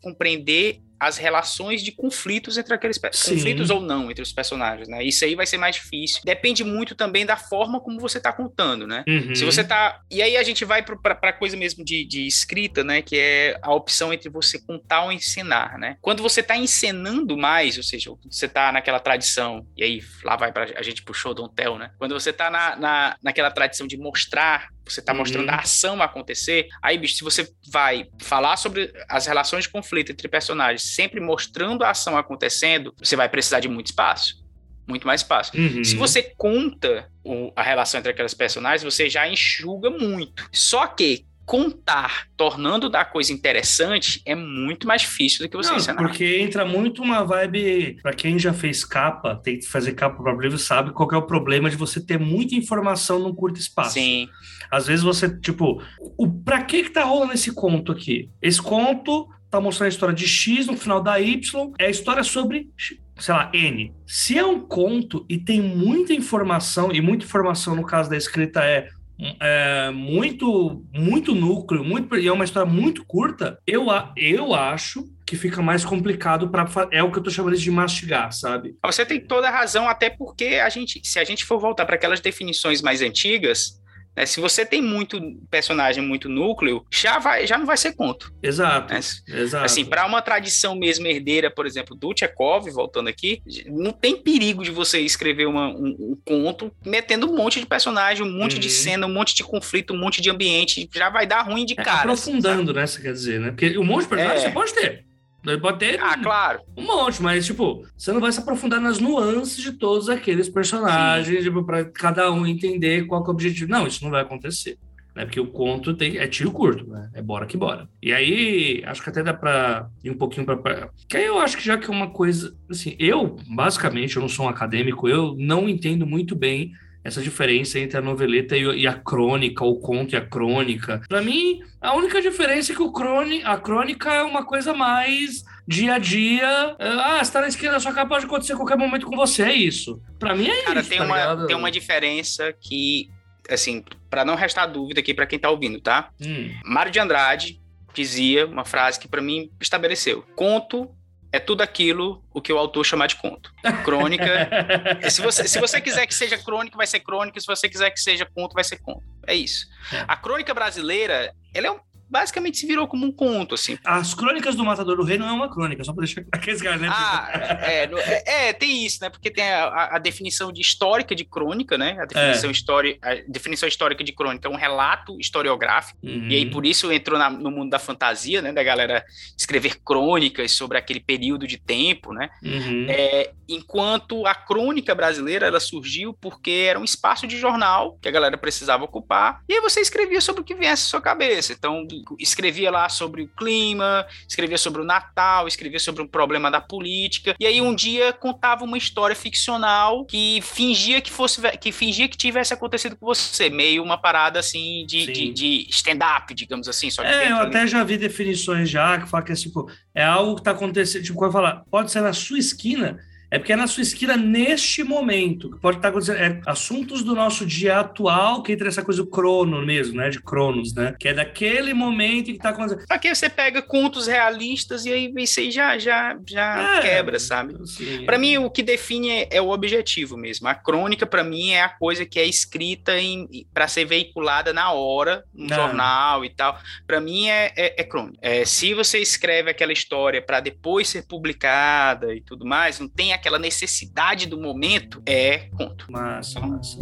compreender as relações de conflitos entre aqueles Sim. conflitos ou não entre os personagens, né? Isso aí vai ser mais difícil. Depende muito também da forma como você está contando, né? Uhum. Se você tá. E aí a gente vai para coisa mesmo de, de escrita, né? Que é a opção entre você contar ou ensinar, né? Quando você está encenando mais, ou seja, você está naquela tradição, e aí lá vai pra, a gente puxou Don't Tell, né? Quando você está na, na, naquela tradição de mostrar você está mostrando Uhum. a ação acontecer. Aí, bicho, se você vai falar sobre as relações de conflito entre personagens, sempre mostrando a ação acontecendo, você vai precisar de muito espaço. Muito mais espaço. Uhum. Se você conta o- a relação entre aquelas personagens, você já enxuga muito. Só que contar, tornando da coisa interessante, é muito mais difícil do que você Não, ensinar. porque entra muito uma vibe. Pra quem já fez capa, tem que fazer capa para livro, sabe qual é o problema de você ter muita informação num curto espaço. Sim, Às vezes você, tipo, o, pra que que tá rolando esse conto aqui? Esse conto tá mostrando a história de X no final da Y, é a história sobre, sei lá, N. Se é um conto e tem muita informação, e muita informação no caso da escrita é, é muito, muito núcleo, muito, e é uma história muito curta, eu, eu acho que fica mais complicado para é o que eu tô chamando de mastigar, sabe? Você tem toda a razão, até porque a gente, se a gente for voltar para aquelas definições mais antigas, né, se você tem muito personagem, muito núcleo, já vai, já não vai ser conto. Exato. né? Exato. Assim, para uma tradição mesmo herdeira, por exemplo, do Tchekov, voltando aqui, não tem perigo de você escrever uma- um, um conto metendo um monte de personagem, um monte de Uhum. cena, um monte de conflito, um monte de ambiente, já vai dar ruim de É, cara. aprofundando, né? Você quer dizer, né? Porque um monte de personagens É. você pode ter. Ter Ah, claro. um monte, mas, tipo, você não vai se aprofundar nas nuances de todos aqueles personagens, tipo, pra cada um entender qual é o objetivo. Não, isso não vai acontecer. Né? Porque o conto tem, é tiro curto, né? É bora que bora. E aí, acho que até dá pra ir um pouquinho pra. pra- Que aí eu acho que já que é uma coisa. Assim, eu, basicamente, eu não sou um acadêmico, eu não entendo muito bem essa diferença entre a noveleta e, a crônica, o conto e a crônica. Pra mim, a única diferença é que o crôni, a crônica é uma coisa mais dia a dia. Ah, você tá na esquina da sua casa, pode acontecer a qualquer momento com você, é isso. Pra mim é Cara, isso, tem, tá uma, ligado? tem uma diferença que, assim, para não restar dúvida aqui para quem tá ouvindo, tá? Hum, Mário de Andrade dizia uma frase que para mim estabeleceu: conto é tudo aquilo o que o autor chamar de conto. Crônica. se, você, se você quiser que seja crônica, vai ser crônica. Se você quiser que seja conto, vai ser conto. É isso. É. A crônica brasileira, ela é um- basicamente se virou como um conto, assim. As crônicas do Matador do Rei não é uma crônica, só pra deixar aqueles caras, né? Ah, é, no- é, é, tem isso, né? Porque tem a, a- definição de histórica de crônica, né? A definição, história, a definição histórica de crônica é um relato historiográfico. Uhum. E aí, por isso, entrou na- no mundo da fantasia, né? Da galera escrever crônicas sobre aquele período de tempo, né? Uhum. É, enquanto a crônica brasileira, ela surgiu porque era um espaço de jornal que a galera precisava ocupar. E aí você escrevia sobre o que viesse à sua cabeça. Então, escrevia lá sobre o clima, escrevia sobre o Natal, escrevia sobre um problema da política. E aí, um dia, contava uma história ficcional que fingia que fosse... que fingia que tivesse acontecido com você. Meio uma parada, assim, de, de, de stand-up, digamos assim. Só É, eu até já vi definições já que fala que é tipo, é algo que tá acontecendo, tipo, quando falar, pode ser na sua esquina, é porque é na sua esquina neste momento, que pode estar acontecendo, é assuntos do nosso dia atual, que entra essa coisa do crono mesmo, né, de cronos, né, que é daquele momento que tá acontecendo. Só que você pega contos realistas e aí isso aí já, já, já É, quebra, sabe? Assim, Pra mim, o que define é, é o objetivo mesmo. A crônica, pra mim, é a coisa que é escrita para ser veiculada na hora, no Ah. jornal e tal. Pra mim, é, é, é crônica. É, se você escreve aquela história pra depois ser publicada e tudo mais, não tem aquela necessidade do momento, é conto. Massa, massa.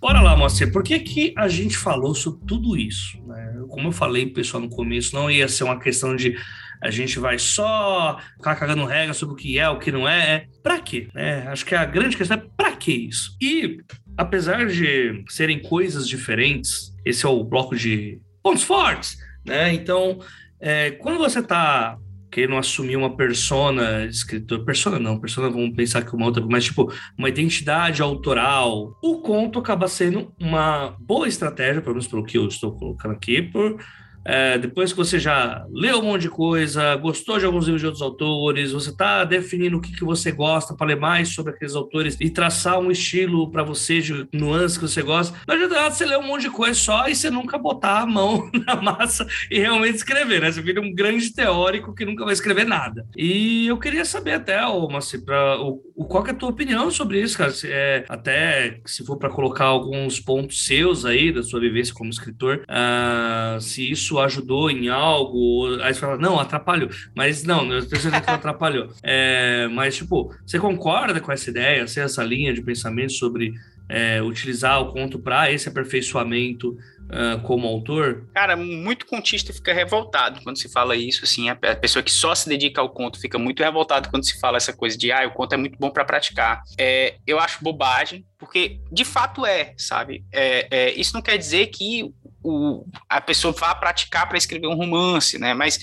Bora lá, Moacir, por que, que a gente falou sobre tudo isso? né? Como eu falei, pessoal, no começo, não ia ser uma questão de a gente vai só ficar cagando regra sobre o que é, o que não é. é pra quê? né? acho que a grande questão é pra que isso? E, apesar de serem coisas diferentes, esse é o bloco de pontos fortes, né? Então, é, quando você tá querendo assumir uma persona, escritor, persona não, persona vamos pensar que uma outra, mas tipo, uma identidade autoral, o conto acaba sendo uma boa estratégia, pelo menos pelo que eu estou colocando aqui, por é, depois que você já leu um monte de coisa, gostou de alguns livros de outros autores, você está definindo o que, que você gosta para ler mais sobre aqueles autores e traçar um estilo para você, de nuances que você gosta. Não adianta você ler um monte de coisa só e você nunca botar a mão na massa e realmente escrever, né? Você vira um grande teórico que nunca vai escrever nada. E eu queria saber até, ô, Massi, pra, o, qual é a tua opinião sobre isso, cara? Se, é, até se for para colocar alguns pontos seus aí da sua vivência como escritor, uh, se isso ajudou em algo, aí você fala, não, atrapalhou. Mas não, eu tenho certeza que atrapalhou. É, mas, tipo, você concorda com essa ideia, assim, essa linha de pensamento sobre é, utilizar o conto para esse aperfeiçoamento uh, como autor? Cara, muito contista fica revoltado quando se fala isso, assim, a, a, pessoa que só se dedica ao conto fica muito revoltado quando se fala essa coisa de, ah, o conto é muito bom para praticar. É, eu acho bobagem, porque de fato é, sabe? É, é, isso não quer dizer que o, a pessoa vá praticar para escrever um romance, né? Mas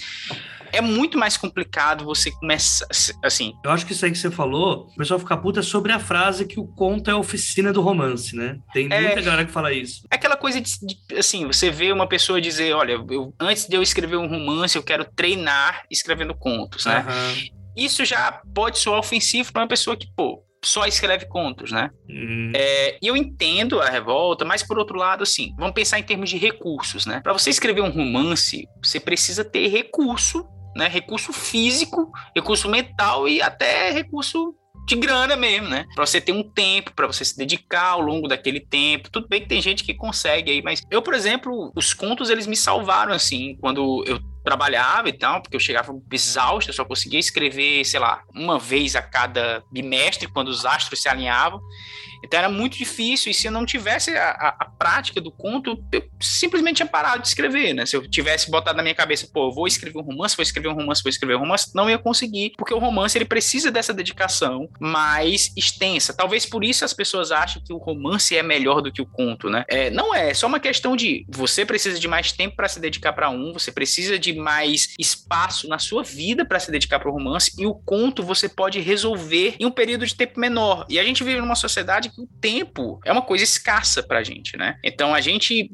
é muito mais complicado você começar assim. Eu acho que isso aí que você falou, o pessoal fica puta sobre a frase que o conto é a oficina do romance, né? Tem é, muita galera que fala isso. É aquela coisa de, de, assim, você vê uma pessoa dizer, olha, eu, antes de eu escrever um romance, eu quero treinar escrevendo contos, né? Uhum. Isso já pode soar ofensivo para uma pessoa que, pô, só escreve contos, né? Hum. É, e eu entendo a revolta, mas por outro lado, assim, vamos pensar em termos de recursos, né? Para você escrever um romance, você precisa ter recurso, né? Recurso físico, recurso mental e até recurso de grana mesmo, né? Para você ter um tempo, para você se dedicar ao longo daquele tempo. Tudo bem que tem gente que consegue aí, mas eu, por exemplo, os contos eles me salvaram assim, quando eu trabalhava e tal, porque eu chegava exausto, eu só conseguia escrever, sei lá, uma vez a cada bimestre, quando os astros se alinhavam. Então era muito difícil, e se eu não tivesse a, a, a, prática do conto, eu simplesmente tinha parado de escrever, né? Se eu tivesse botado na minha cabeça, pô, vou escrever um romance, vou escrever um romance, vou escrever um romance, não ia conseguir, porque o romance ele precisa dessa dedicação mais extensa. Talvez por isso as pessoas acham que o romance é melhor do que o conto, né? É, não é, é só uma questão de você precisa de mais tempo para se dedicar para um, você precisa de mais espaço na sua vida para se dedicar para o romance, e o conto você pode resolver em um período de tempo menor. E a gente vive numa sociedade que o tempo é uma coisa escassa pra gente, né? Então a gente,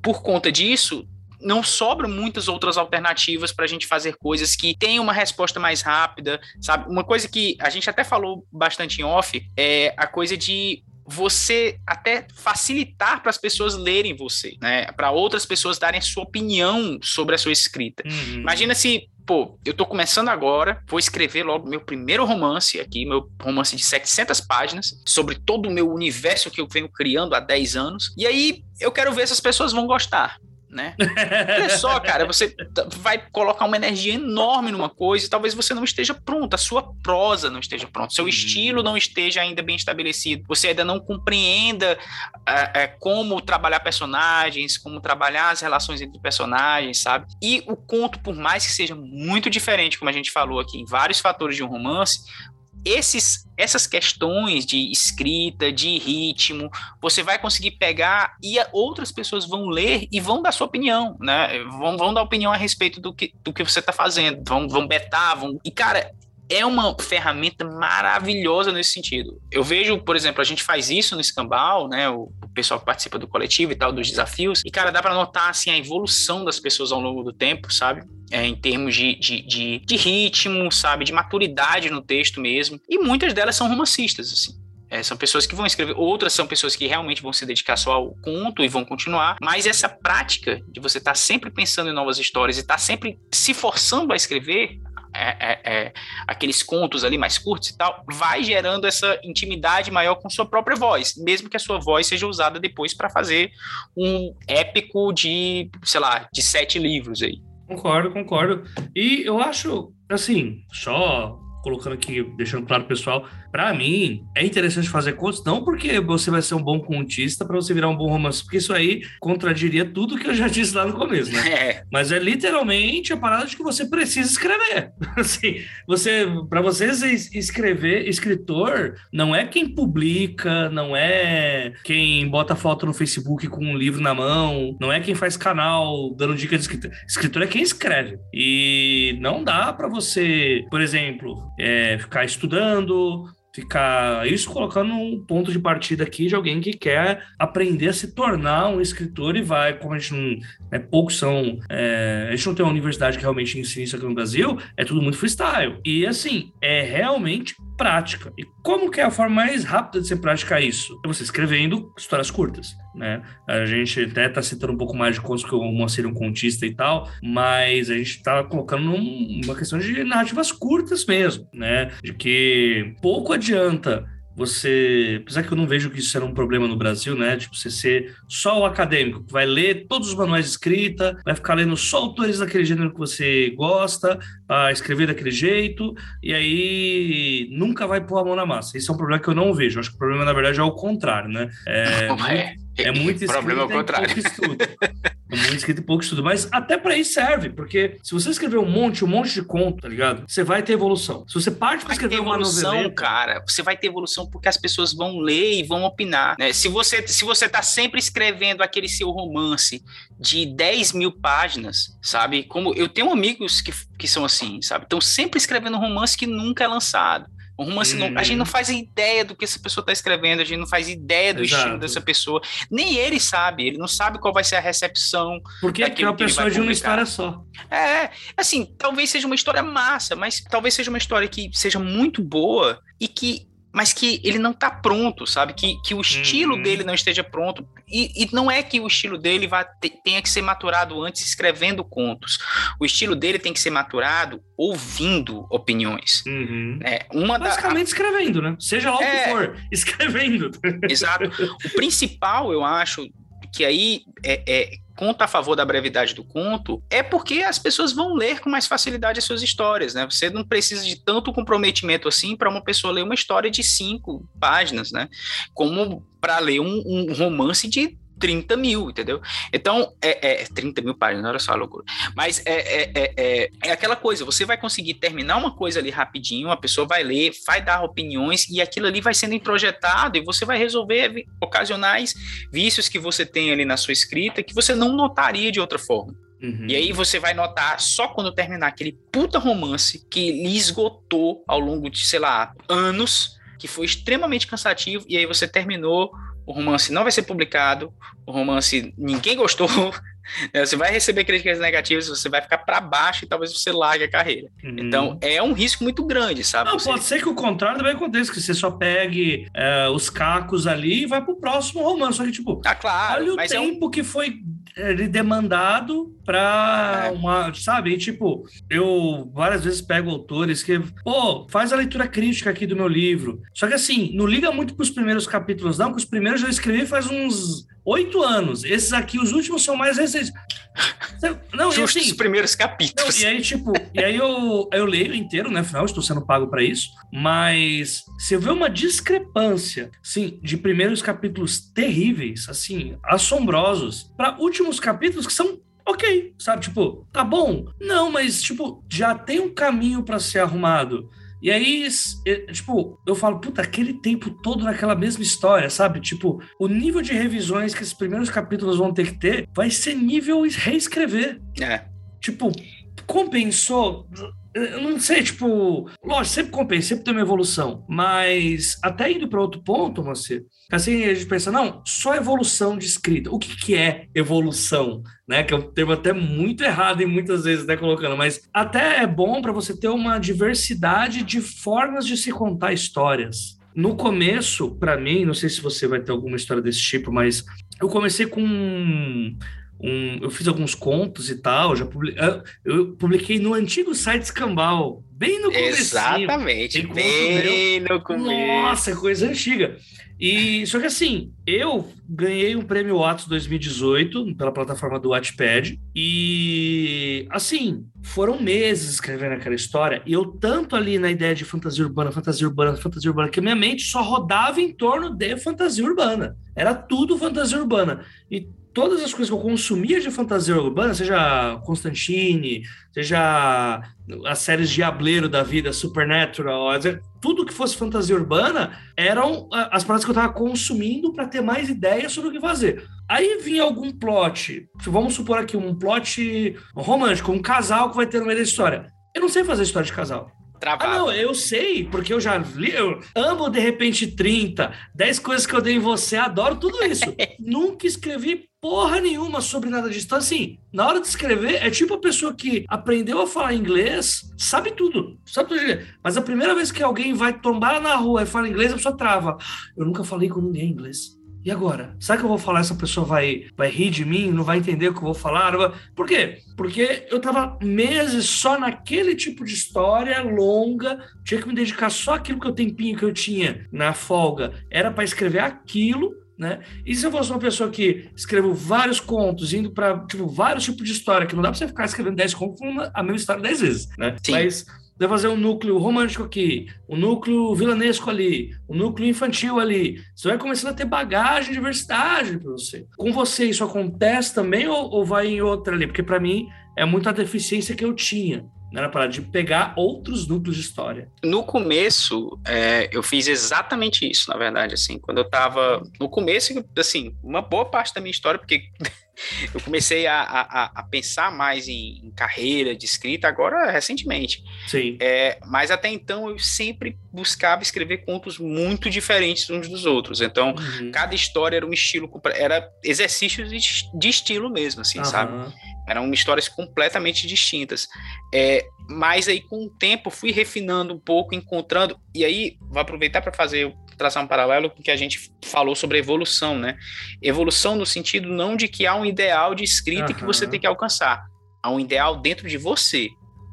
por conta disso, não sobram muitas outras alternativas para a gente fazer coisas que tenham uma resposta mais rápida, sabe? Uma coisa que a gente até falou bastante em off é a coisa de você até facilitar para as pessoas lerem você, né? Para outras pessoas darem sua opinião sobre a sua escrita. Uhum. Imagina se pô, eu tô começando agora, vou escrever logo meu primeiro romance aqui, meu romance de 700 páginas, sobre todo o meu universo que eu venho criando há 10 anos. E aí eu quero ver se as pessoas vão gostar né? Olha só, cara, você vai colocar uma energia enorme numa coisa e talvez você não esteja pronto, a sua prosa não esteja pronta, seu estilo não esteja ainda bem estabelecido, você ainda não compreenda é, é, como trabalhar personagens, como trabalhar as relações entre personagens, sabe? E o conto, por mais que seja muito diferente, como a gente falou aqui, em vários fatores de um romance, esses, essas questões de escrita, de ritmo, você vai conseguir pegar e outras pessoas vão ler e vão dar sua opinião, né? Vão, vão dar opinião a respeito do que, do que você está fazendo, vão, vão betar, vão. E, cara, é uma ferramenta maravilhosa nesse sentido. Eu vejo, por exemplo, a gente faz isso no Escambau, né? O, pessoal que participa do coletivo e tal, dos desafios, e, cara, dá para notar, assim, a evolução das pessoas ao longo do tempo, sabe? É, em termos de, de, de, de, ritmo, sabe? De maturidade no texto mesmo. E muitas delas são romancistas, assim. É, são pessoas que vão escrever, outras são pessoas que realmente vão se dedicar só ao conto e vão continuar, mas essa prática de você estar tá sempre pensando em novas histórias e estar tá sempre se forçando a escrever, é, é, é, aqueles contos ali mais curtos e tal, vai gerando essa intimidade maior com sua própria voz, mesmo que a sua voz seja usada depois para fazer um épico de, sei lá, de sete livros aí. Concordo, concordo. E eu acho, assim, só colocando aqui, deixando claro pessoal, para mim é interessante fazer contos, não porque você vai ser um bom contista para você virar um bom romance, porque isso aí contradiria tudo que eu já disse lá no começo, né? É. Mas é literalmente a parada de que você precisa escrever. Assim, você, para você escrever, escritor não é quem publica, não é quem bota foto no Facebook com um livro na mão, não é quem faz canal dando dicas de escritor. Escritor é quem escreve. E não dá para você, por exemplo, é, ficar estudando, ficar isso colocando um ponto de partida aqui de alguém que quer aprender a se tornar um escritor e vai, como a gente não, né, poucos são, é, a gente não tem uma universidade que realmente ensina isso aqui no Brasil, é tudo muito freestyle. E assim, é realmente prática. E como que é a forma mais rápida de você praticar isso? É você escrevendo histórias curtas, né? A gente até tá citando um pouco mais de contos que o é um contista e tal, mas a gente tá colocando uma questão de narrativas curtas mesmo, né? De que pouco adianta você, apesar que eu não vejo que isso seja um problema no Brasil, né? Tipo, você ser só o acadêmico, que vai ler todos os manuais de escrita, vai ficar lendo só autores daquele gênero que você gosta, a escrever daquele jeito, e aí nunca vai pôr a mão na massa. Esse é um problema que eu não vejo. Eu acho que o problema, na verdade, é o contrário, né? É, é. É muito Problema ao contrário. É muito escrito e pouco estudo. Mas até para isso serve, porque se você escrever um monte, um monte de conto, tá ligado? Você vai ter evolução. Se você parte para escrever uma evolução, cara, você vai ter evolução porque as pessoas vão ler e vão opinar. Né? Se, você, se você tá sempre escrevendo aquele seu romance de 10 mil páginas, sabe? Como eu tenho amigos que, que são assim, sabe? Estão sempre escrevendo um romance que nunca é lançado. Um romance, não, a gente não uhum. faz ideia do que essa pessoa está escrevendo, a gente não faz ideia do Exato. estilo dessa pessoa. Nem ele sabe, ele não sabe qual vai ser a recepção. Porque é uma pessoa de uma história só. É, assim, talvez seja uma história massa, mas talvez seja uma história que seja muito boa e que mas que ele não está pronto, sabe? Que, que o estilo uhum. dele não esteja pronto. E, e, não é que o estilo dele vá te, tenha que ser maturado antes escrevendo contos. O estilo dele tem que ser maturado ouvindo opiniões. Uhum. É, uma Basicamente da, escrevendo, né? Seja lá o é, que for, escrevendo. Exato. O principal, eu acho, que aí é, é, conta a favor da brevidade do conto é porque as pessoas vão ler com mais facilidade as suas histórias, né? Você não precisa de tanto comprometimento assim para uma pessoa ler uma história de cinco páginas, né? Como para ler um, um romance de 30 mil, entendeu? Então, é, é 30 mil páginas, olha só a loucura. Mas é, é, é, é, é, aquela coisa, você vai conseguir terminar uma coisa ali rapidinho, a pessoa vai ler, vai dar opiniões, e aquilo ali vai sendo introjetado, e você vai resolver ocasionais vícios que você tem ali na sua escrita que você não notaria de outra forma. Uhum. E aí você vai notar só quando terminar aquele puta romance que lhe esgotou ao longo de, sei lá, anos, que foi extremamente cansativo, e aí você terminou o romance não vai ser publicado, o romance ninguém gostou, né? você vai receber críticas negativas, você vai ficar para baixo e talvez você largue a carreira. Uhum. Então é um risco muito grande, sabe? Não, você... pode ser que o contrário também aconteça, que você só pegue é, os cacos ali e vai pro próximo romance. Só que, tipo, ah, claro, olha o tempo é um... que foi ele demandado para é. uma, sabe? E, tipo, eu várias vezes pego autores que, pô, faz a leitura crítica aqui do meu livro. Só que assim, não liga muito para os primeiros capítulos, não, que os primeiros eu escrevi faz uns oito anos. Esses aqui, os últimos, são mais recentes. Não, Justo assim, os primeiros capítulos. Não, e aí, tipo, e aí eu, eu leio inteiro, né? Afinal, estou sendo pago para isso. Mas você vê uma discrepância, assim, de primeiros capítulos terríveis, assim, assombrosos, para últimos capítulos que são ok, sabe? Tipo, tá bom. Não, mas, tipo, já tem um caminho para ser arrumado. E aí, tipo, eu falo, puta, aquele tempo todo naquela mesma história, sabe? Tipo, o nível de revisões que esses primeiros capítulos vão ter que ter vai ser nível reescrever. É. Tipo, compensou eu não sei, tipo, lógico, sempre compensa, sempre tem uma evolução, mas até indo para outro ponto, você, assim a gente pensa, não, só evolução de escrita. O que, que é evolução? Né? Que é um termo até muito errado e muitas vezes né, colocando, mas até é bom para você ter uma diversidade de formas de se contar histórias. No começo, para mim, não sei se você vai ter alguma história desse tipo, mas eu comecei com um, eu fiz alguns contos e tal, já publiquei, eu publiquei no antigo site Escambau, bem no começo. Exatamente, bem no começo. Nossa, coisa antiga. E só que assim, eu ganhei um prêmio Atos 2018 pela plataforma do Wattpad e assim, foram meses escrevendo aquela história e eu tanto ali na ideia de fantasia urbana, fantasia urbana, fantasia urbana, que minha mente só rodava em torno de fantasia urbana. Era tudo fantasia urbana. E todas as coisas que eu consumia de fantasia urbana, seja Constantine, seja as séries Diableiro da vida, Supernatural, tudo que fosse fantasia urbana, eram as paradas que eu estava consumindo para ter mais ideia sobre o que fazer. Aí vinha algum plot, vamos supor aqui um plot romântico, um casal que vai ter no meio da história. Eu não sei fazer história de casal. Travava. Ah, não, eu sei, porque eu já li, eu amo de repente 30, 10 coisas que eu dei em você, adoro tudo isso. Nunca escrevi porra nenhuma sobre nada disso. Então, assim, na hora de escrever, é tipo a pessoa que aprendeu a falar inglês, sabe tudo, sabe tudo. Mas a primeira vez que alguém vai tombar na rua e fala inglês, a pessoa trava. Eu nunca falei com ninguém inglês. E agora? Será que eu vou falar essa pessoa vai, vai rir de mim, não vai entender o que eu vou falar? Por quê? Porque eu tava meses só naquele tipo de história longa, tinha que me dedicar só aquilo que o tempinho que eu tinha na folga era para escrever aquilo né? E se eu fosse uma pessoa que escreveu vários contos, indo para tipo, vários tipos de história, que não dá para você ficar escrevendo 10 contos a mesma história 10 vezes, né? Sim. Mas você fazer um núcleo romântico aqui, um núcleo vilanesco ali, um núcleo infantil ali. Você vai começando a ter bagagem, diversidade para você. Com você isso acontece também ou, ou vai em outra ali? Porque para mim é muita deficiência que eu tinha. Era para de pegar outros núcleos de história. No começo, é, eu fiz exatamente isso, na verdade, assim, quando eu estava no começo, assim, uma boa parte da minha história, porque eu comecei a, a, a pensar mais em, em, carreira de escrita agora recentemente. Sim. É, mas até então eu sempre buscava escrever contos muito diferentes uns dos outros. Então, uhum. cada história era um estilo, era exercícios de, de estilo mesmo, assim, uhum. sabe? Eram histórias completamente distintas. É, mas aí, com o tempo, fui refinando um pouco, encontrando. E aí, vou aproveitar para fazer traçar um paralelo com o que a gente falou sobre evolução, né? Evolução no sentido não de que há um ideal de escrita uhum. que você tem que alcançar. Há um ideal dentro de você.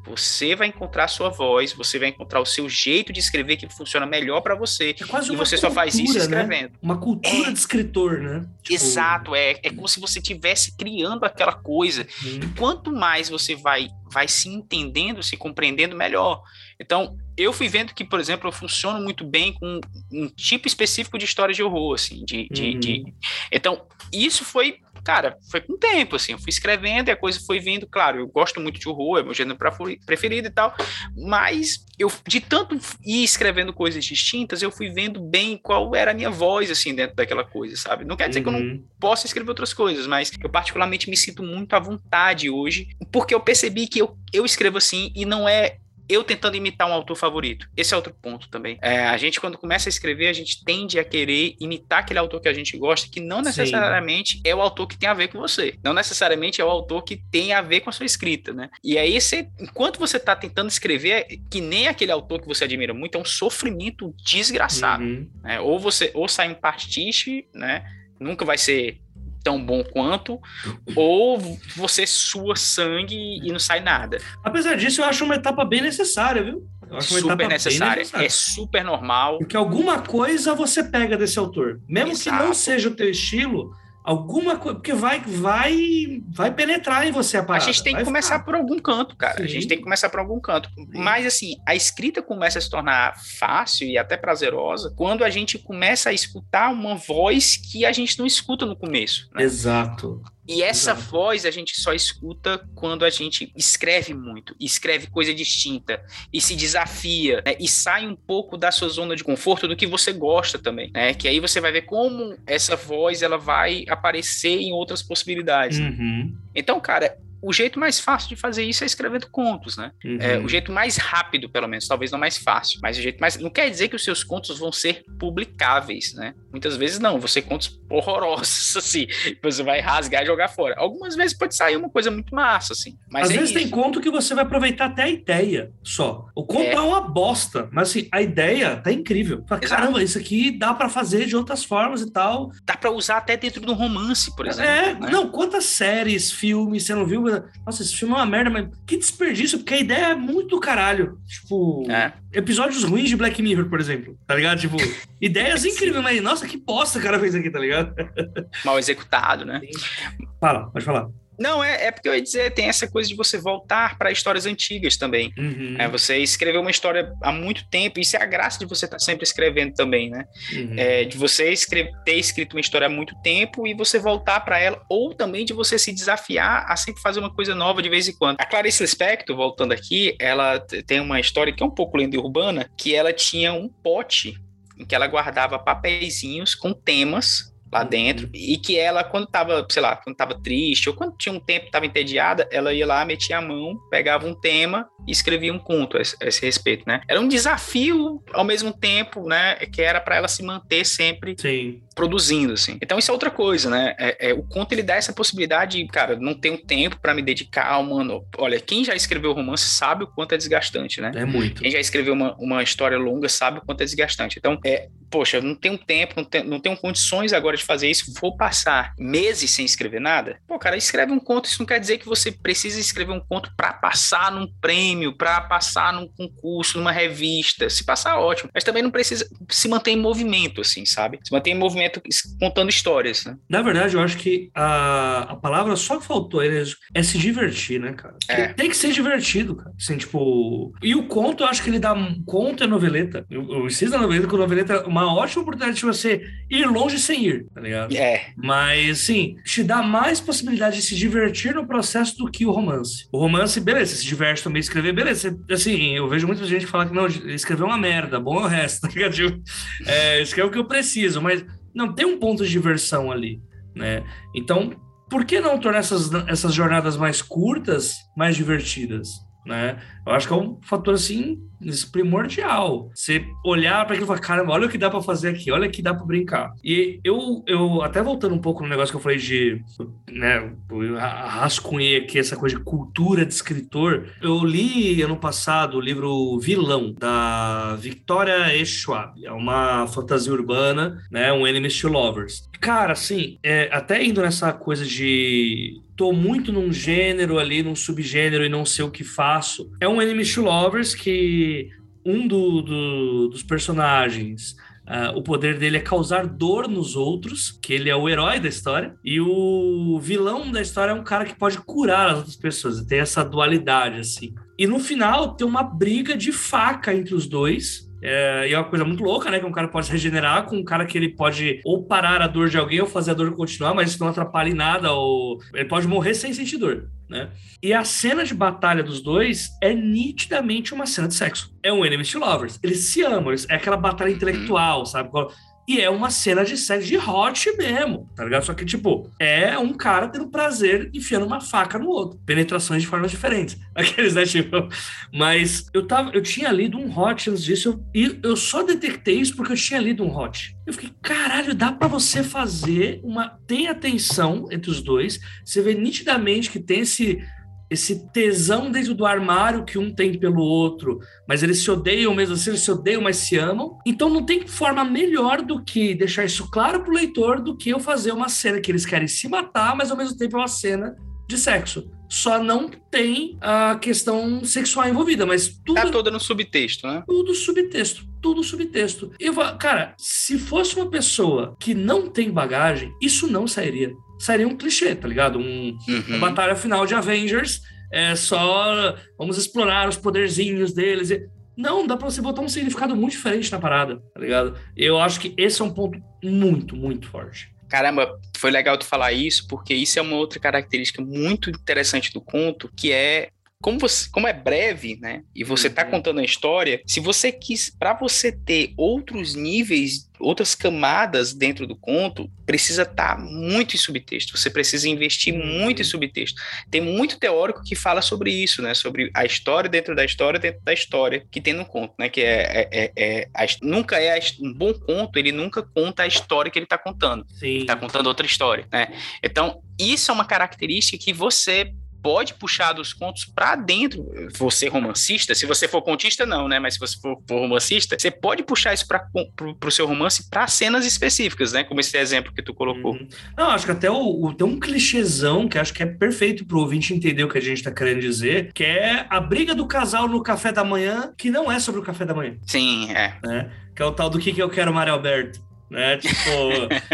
Você vai encontrar a sua voz, você vai encontrar o seu jeito de escrever que funciona melhor para você. É quase e você cultura, só faz isso né? escrevendo. Né? Uma cultura é, de escritor, né? Tipo... Exato, é, é como se você estivesse criando aquela coisa. Hum. Quanto mais você vai, vai se entendendo, se compreendendo melhor. Então, eu fui vendo que, por exemplo, eu funciono muito bem com um tipo específico de história de horror, assim, de, de, uhum. de... Então, isso foi cara, foi com o tempo, assim, eu fui escrevendo e a coisa foi vindo, claro, eu gosto muito de horror, é meu gênero preferido e tal, mas eu, de tanto ir escrevendo coisas distintas, eu fui vendo bem qual era a minha voz, assim, dentro daquela coisa, sabe? Não quer dizer uhum. que eu não uhum. possa escrever outras coisas, mas eu particularmente me sinto muito à vontade hoje, porque eu percebi que eu, eu escrevo assim e não é eu tentando imitar um autor favorito. Esse é outro ponto também. É, a gente, quando começa a escrever, a gente tende a querer imitar aquele autor que a gente gosta, que não necessariamente Sim. é o autor que tem a ver com você. Não necessariamente é o autor que tem a ver com a sua escrita, né? E aí, você, enquanto você está tentando escrever, que nem aquele autor que você admira muito, é um sofrimento desgraçado. Uhum. Né? Ou você ou sai um pastiche, né? Nunca vai ser tão bom quanto, ou você sua sangue e não sai nada. Apesar disso, eu acho uma etapa bem necessária, viu? super necessária, necessária, é super normal. Porque alguma coisa você pega desse autor. Mesmo Exato. que não seja o teu estilo, alguma coisa, porque vai, vai, vai penetrar em você a parada. A gente tem que começar ficar. por algum canto, cara. Sim. A gente tem que começar por algum canto. Sim. Mas assim, a escrita começa a se tornar fácil e até prazerosa quando a gente começa a escutar uma voz que a gente não escuta no começo. Né? Exato. E essa Exato. voz a gente só escuta quando a gente escreve muito, escreve coisa distinta e se desafia né? e sai um pouco da sua zona de conforto do que você gosta também, né? Que aí você vai ver como essa voz ela vai aparecer em outras possibilidades. Uhum. Então, cara, o jeito mais fácil de fazer isso é escrevendo contos, né? Uhum. É, o jeito mais rápido, pelo menos, talvez não mais fácil, mas o jeito mais. Não quer dizer que os seus contos vão ser publicáveis, né? Muitas vezes não, você contos horrorosos, assim, você vai rasgar e jogar fora. Algumas vezes pode sair uma coisa muito massa, assim. Mas Às é vezes isso. tem conto que você vai aproveitar até a ideia só. O conto é, é uma bosta, mas assim, a ideia tá incrível. Fala, Caramba, isso aqui dá para fazer de outras formas e tal. Dá para usar até dentro de um romance, por exemplo. É, né? não, quantas séries, filmes, você não viu? Nossa, esse filme é uma merda, mas que desperdício, porque a ideia é muito caralho. Tipo, é. episódios ruins de Black Mirror, por exemplo, tá ligado? Tipo, ideias incríveis, mas nossa, que bosta o cara fez aqui, tá ligado? Mal executado, né? Fala, pode falar. Não, é, é porque eu ia dizer, tem essa coisa de você voltar para histórias antigas também. Uhum. É, você escreveu uma história há muito tempo, isso é a graça de você estar tá sempre escrevendo também, né? Uhum. É, de você escrever, ter escrito uma história há muito tempo e você voltar para ela, ou também de você se desafiar a sempre fazer uma coisa nova de vez em quando. A Clarice Lispector, voltando aqui, ela tem uma história que é um pouco lenda urbana, que ela tinha um pote em que ela guardava papeizinhos com temas lá dentro, e que ela, quando tava, sei lá, quando tava triste, ou quando tinha um tempo que tava entediada, ela ia lá, metia a mão, pegava um tema e escrevia um conto a esse, a esse respeito, né? Era um desafio ao mesmo tempo, né? Que era para ela se manter sempre Sim. produzindo, assim. Então isso é outra coisa, né? É, é, o conto ele dá essa possibilidade, cara, não tenho tempo para me dedicar, mano. Olha, quem já escreveu romance sabe o quanto é desgastante, né? É muito. Quem já escreveu uma, uma história longa sabe o quanto é desgastante. Então, é, poxa, não tenho tempo, não tenho, não tenho condições agora de fazer isso, vou passar meses sem escrever nada. Pô, cara, escreve um conto, isso não quer dizer que você precisa escrever um conto para passar num prêmio, para passar num concurso, numa revista. Se passar, ótimo. Mas também não precisa se manter em movimento, assim, sabe? Se manter em movimento contando histórias, né? Na verdade, eu acho que a, a palavra só que faltou é, é se divertir, né, cara? É. Tem que ser divertido, cara. Assim, tipo. E o conto, eu acho que ele dá. Conto é noveleta. Eu, eu insisto na noveleta, que o noveleta é uma ótima oportunidade de você ir longe sem ir, tá ligado? É. Mas, sim, te dá mais possibilidade de se divertir no processo do que o romance. O romance, beleza, se diverte também escrever, beleza. Assim, eu vejo muita gente falar que não, escrever é uma merda, bom é o resto, tá ligado? Tipo, é, escrever o que eu preciso, mas não tem um ponto de diversão ali, né? Então, por que não tornar essas, essas jornadas mais curtas, mais divertidas? Né? Eu acho que é um fator assim primordial. Você olhar para aquilo e falar, caramba, olha o que dá para fazer aqui, olha o que dá para brincar. E eu, eu, até voltando um pouco no negócio que eu falei de, né, rascunhei aqui essa coisa de cultura de escritor. Eu li ano passado o livro Vilão, da Victoria E. Schwab. É uma fantasia urbana, né, um Enemies to Lovers. Cara, assim, é, até indo nessa coisa de tô muito num gênero ali, num subgênero e não sei o que faço. É um Enemies to Lovers que um do, do, dos personagens Uh, o poder dele é causar dor nos outros, que ele é o herói da história, e o vilão da história é um cara que pode curar as outras pessoas. Tem essa dualidade, assim. E no final tem uma briga de faca entre os dois, é, e é uma coisa muito louca, né? Que um cara pode se regenerar com um cara que ele pode ou parar a dor de alguém ou fazer a dor continuar, mas isso não atrapalha em nada, ou ele pode morrer sem sentir dor, né? E a cena de batalha dos dois é nitidamente uma cena de sexo. É um enemies to lovers. Eles se amam, é aquela batalha intelectual, sabe? E é uma cena de sexo de hot mesmo, tá ligado? Só que, tipo, é um cara tendo prazer enfiando uma faca no outro. Penetrações de formas diferentes. Aqueles, né, tipo... Mas eu tava... Eu tinha lido um hot antes disso e eu, só detectei isso porque eu tinha lido um hot. Eu fiquei, caralho, dá para você fazer uma... Tem atenção entre os dois. Você vê nitidamente que tem esse esse tesão dentro do armário que um tem pelo outro, mas eles se odeiam mesmo assim, eles se odeiam, mas se amam. Então não tem forma melhor do que deixar isso claro pro leitor do que eu fazer uma cena que eles querem se matar, mas ao mesmo tempo é uma cena de sexo. Só não tem a questão sexual envolvida, mas tudo. Tá toda no subtexto, né? Tudo subtexto. Tudo subtexto. Eu, cara, se fosse uma pessoa que não tem bagagem, isso não sairia seria um clichê, tá ligado? Um, uhum. Uma batalha final de Avengers, é só vamos explorar os poderzinhos deles. Não, dá pra você botar um significado muito diferente na parada, tá ligado? Eu acho que esse é um ponto muito, muito forte. Caramba, foi legal tu falar isso, porque isso é uma outra característica muito interessante do conto, que é como, você, como é breve, né? E você está uhum. contando a história, se você quis, para você ter outros níveis, outras camadas dentro do conto, precisa estar tá muito em subtexto. Você precisa investir muito em uhum. subtexto. Tem muito teórico que fala sobre isso, né? Sobre a história dentro da história dentro da história que tem no conto, né? Que é, é, é, é a, nunca é a, um bom conto. Ele nunca conta a história que ele está contando. Sim. Ele está contando outra história, né? Então isso é uma característica que você pode puxar dos contos para dentro. Você romancista, se você for contista, não, né? Mas se você for, for romancista, você pode puxar isso para o seu romance para cenas específicas, né? Como esse exemplo que tu colocou. Uhum. Não, acho que até o, o, tem um clichêzão que acho que é perfeito para o ouvinte entender o que a gente está querendo dizer, que é a briga do casal no café da manhã, que não é sobre o café da manhã. Sim, é. Né? Que é o tal do que, que eu quero, Mário Alberto né? Tipo,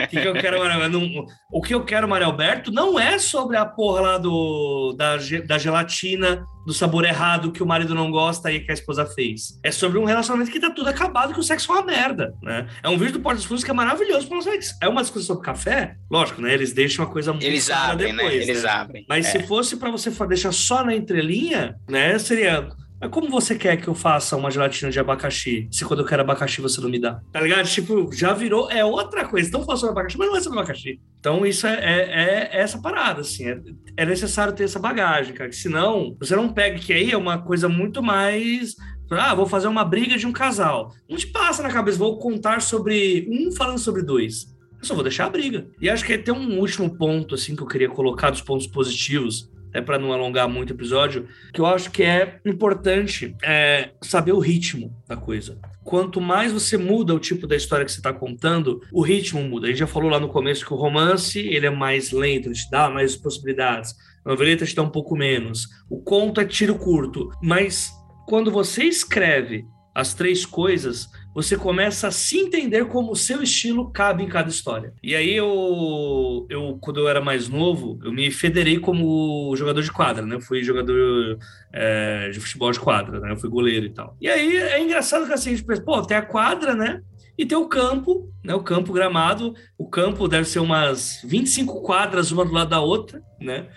o que, que, eu quero, não, o que eu quero, Mário Alberto, não é sobre a porra lá do, da, da gelatina, do sabor errado que o marido não gosta e que a esposa fez. É sobre um relacionamento que tá tudo acabado, que o sexo é uma merda, né? É um vídeo do Porta dos Fundos que é maravilhoso pra vocês. É uma discussão sobre café? Lógico, né? Eles deixam uma coisa muito Eles abrem, né? depois, né? Eles né? abrem. Mas é. se fosse para você deixar só na entrelinha, né? Seria Mas como você quer que eu faça uma gelatina de abacaxi, se quando eu quero abacaxi você não me dá? Tá ligado? Tipo, já virou, é outra coisa. Então faço abacaxi, mas não é sobre abacaxi. Então isso é, é, é, é essa parada, assim. É, é, necessário ter essa bagagem, cara. Que senão, você não pega que aí é uma coisa muito mais... Ah, vou fazer uma briga de um casal. Não te passa na cabeça, vou contar sobre um falando sobre dois. Eu só vou deixar a briga. E acho que tem um último ponto, assim, que eu queria colocar dos pontos positivos até para não alongar muito o episódio, que eu acho que é importante é, saber o ritmo da coisa. Quanto mais você muda o tipo da história que você está contando, o ritmo muda. A gente já falou lá no começo que o romance ele é mais lento, ele te dá mais possibilidades. A noveleta te dá um pouco menos. O conto é tiro curto. Mas quando você escreve as três coisas, você começa a se entender como o seu estilo cabe em cada história. E aí eu, eu quando eu era mais novo, eu me federei como jogador de quadra, né? Eu fui jogador é, de futebol de quadra, né? Eu fui goleiro e tal. E aí é engraçado que assim, a gente pensa, pô, tem a quadra, né? E tem o campo, né? O campo gramado. O campo deve ser umas 25 quadras uma do lado da outra, né?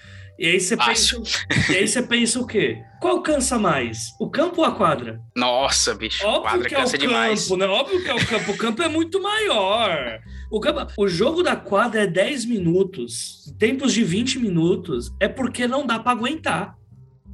E aí você pensa, e aí você pensa o quê? Qual cansa mais? O campo ou a quadra? Nossa, bicho, Óbvio quadra que cansa é o demais. Campo, né? Óbvio que é o campo. O campo é muito maior. O, campo, o jogo da quadra é 10 minutos, tempos de 20 minutos, é porque não dá para aguentar.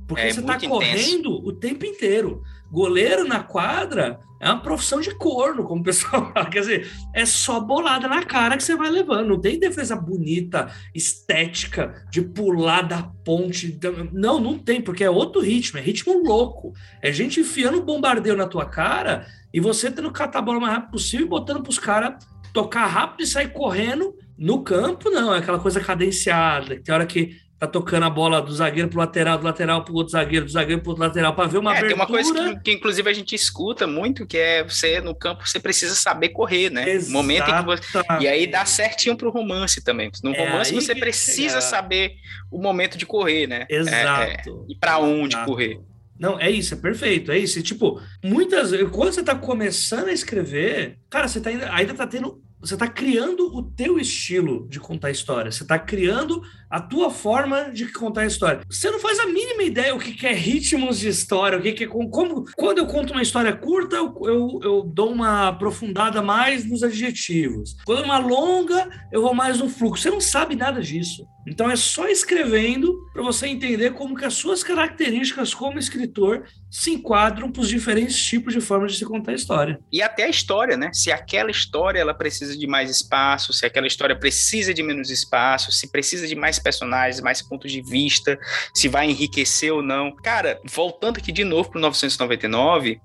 Porque é você tá correndo o tempo inteiro. Goleiro na quadra é uma profissão de corno, como o pessoal fala. Quer dizer, é só bolada na cara que você vai levando. Não tem defesa bonita, estética, de pular da ponte. Não, não tem, porque é outro ritmo, é ritmo louco. É gente enfiando bombardeio na tua cara e você tendo que catar a bola o mais rápido possível e botando pros caras tocar rápido e sair correndo. No campo, não, é aquela coisa cadenciada. Tem hora que tá tocando a bola do zagueiro pro lateral, do lateral pro outro zagueiro, do zagueiro pro outro lateral, para ver uma é, abertura. Tem uma coisa que, que, inclusive, a gente escuta muito, que é você, no campo, você precisa saber correr, né? Exatamente. Momento em que você... E aí dá certinho pro romance também. No é romance, você precisa saber o momento de correr, né? É, Exato. É, e para onde Exato. correr. Não, é isso, é perfeito, é isso. E, tipo, muitas vezes, quando você tá começando a escrever, cara, você tá ainda, ainda tá tendo você está criando o teu estilo de contar história. Você está criando a tua forma de contar a história. Você não faz a mínima ideia o que é ritmos de história, o que é como. Quando eu conto uma história curta, eu, eu, eu dou uma aprofundada mais nos adjetivos. Quando é uma longa, eu vou mais no fluxo. Você não sabe nada disso. Então é só escrevendo para você entender como que as suas características como escritor se enquadram para os diferentes tipos de formas de se contar a história. E até a história, né? Se aquela história ela precisa de mais espaço, se aquela história precisa de menos espaço, se precisa de mais personagens, mais pontos de vista, se vai enriquecer ou não. Cara, voltando aqui de novo para 999,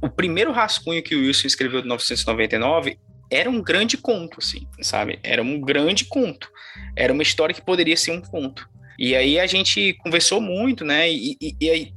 o primeiro rascunho que o Wilson escreveu de 999 era um grande conto, assim, sabe? Era um grande conto. Era uma história que poderia ser um conto. E aí a gente conversou muito, né? E, e, e aí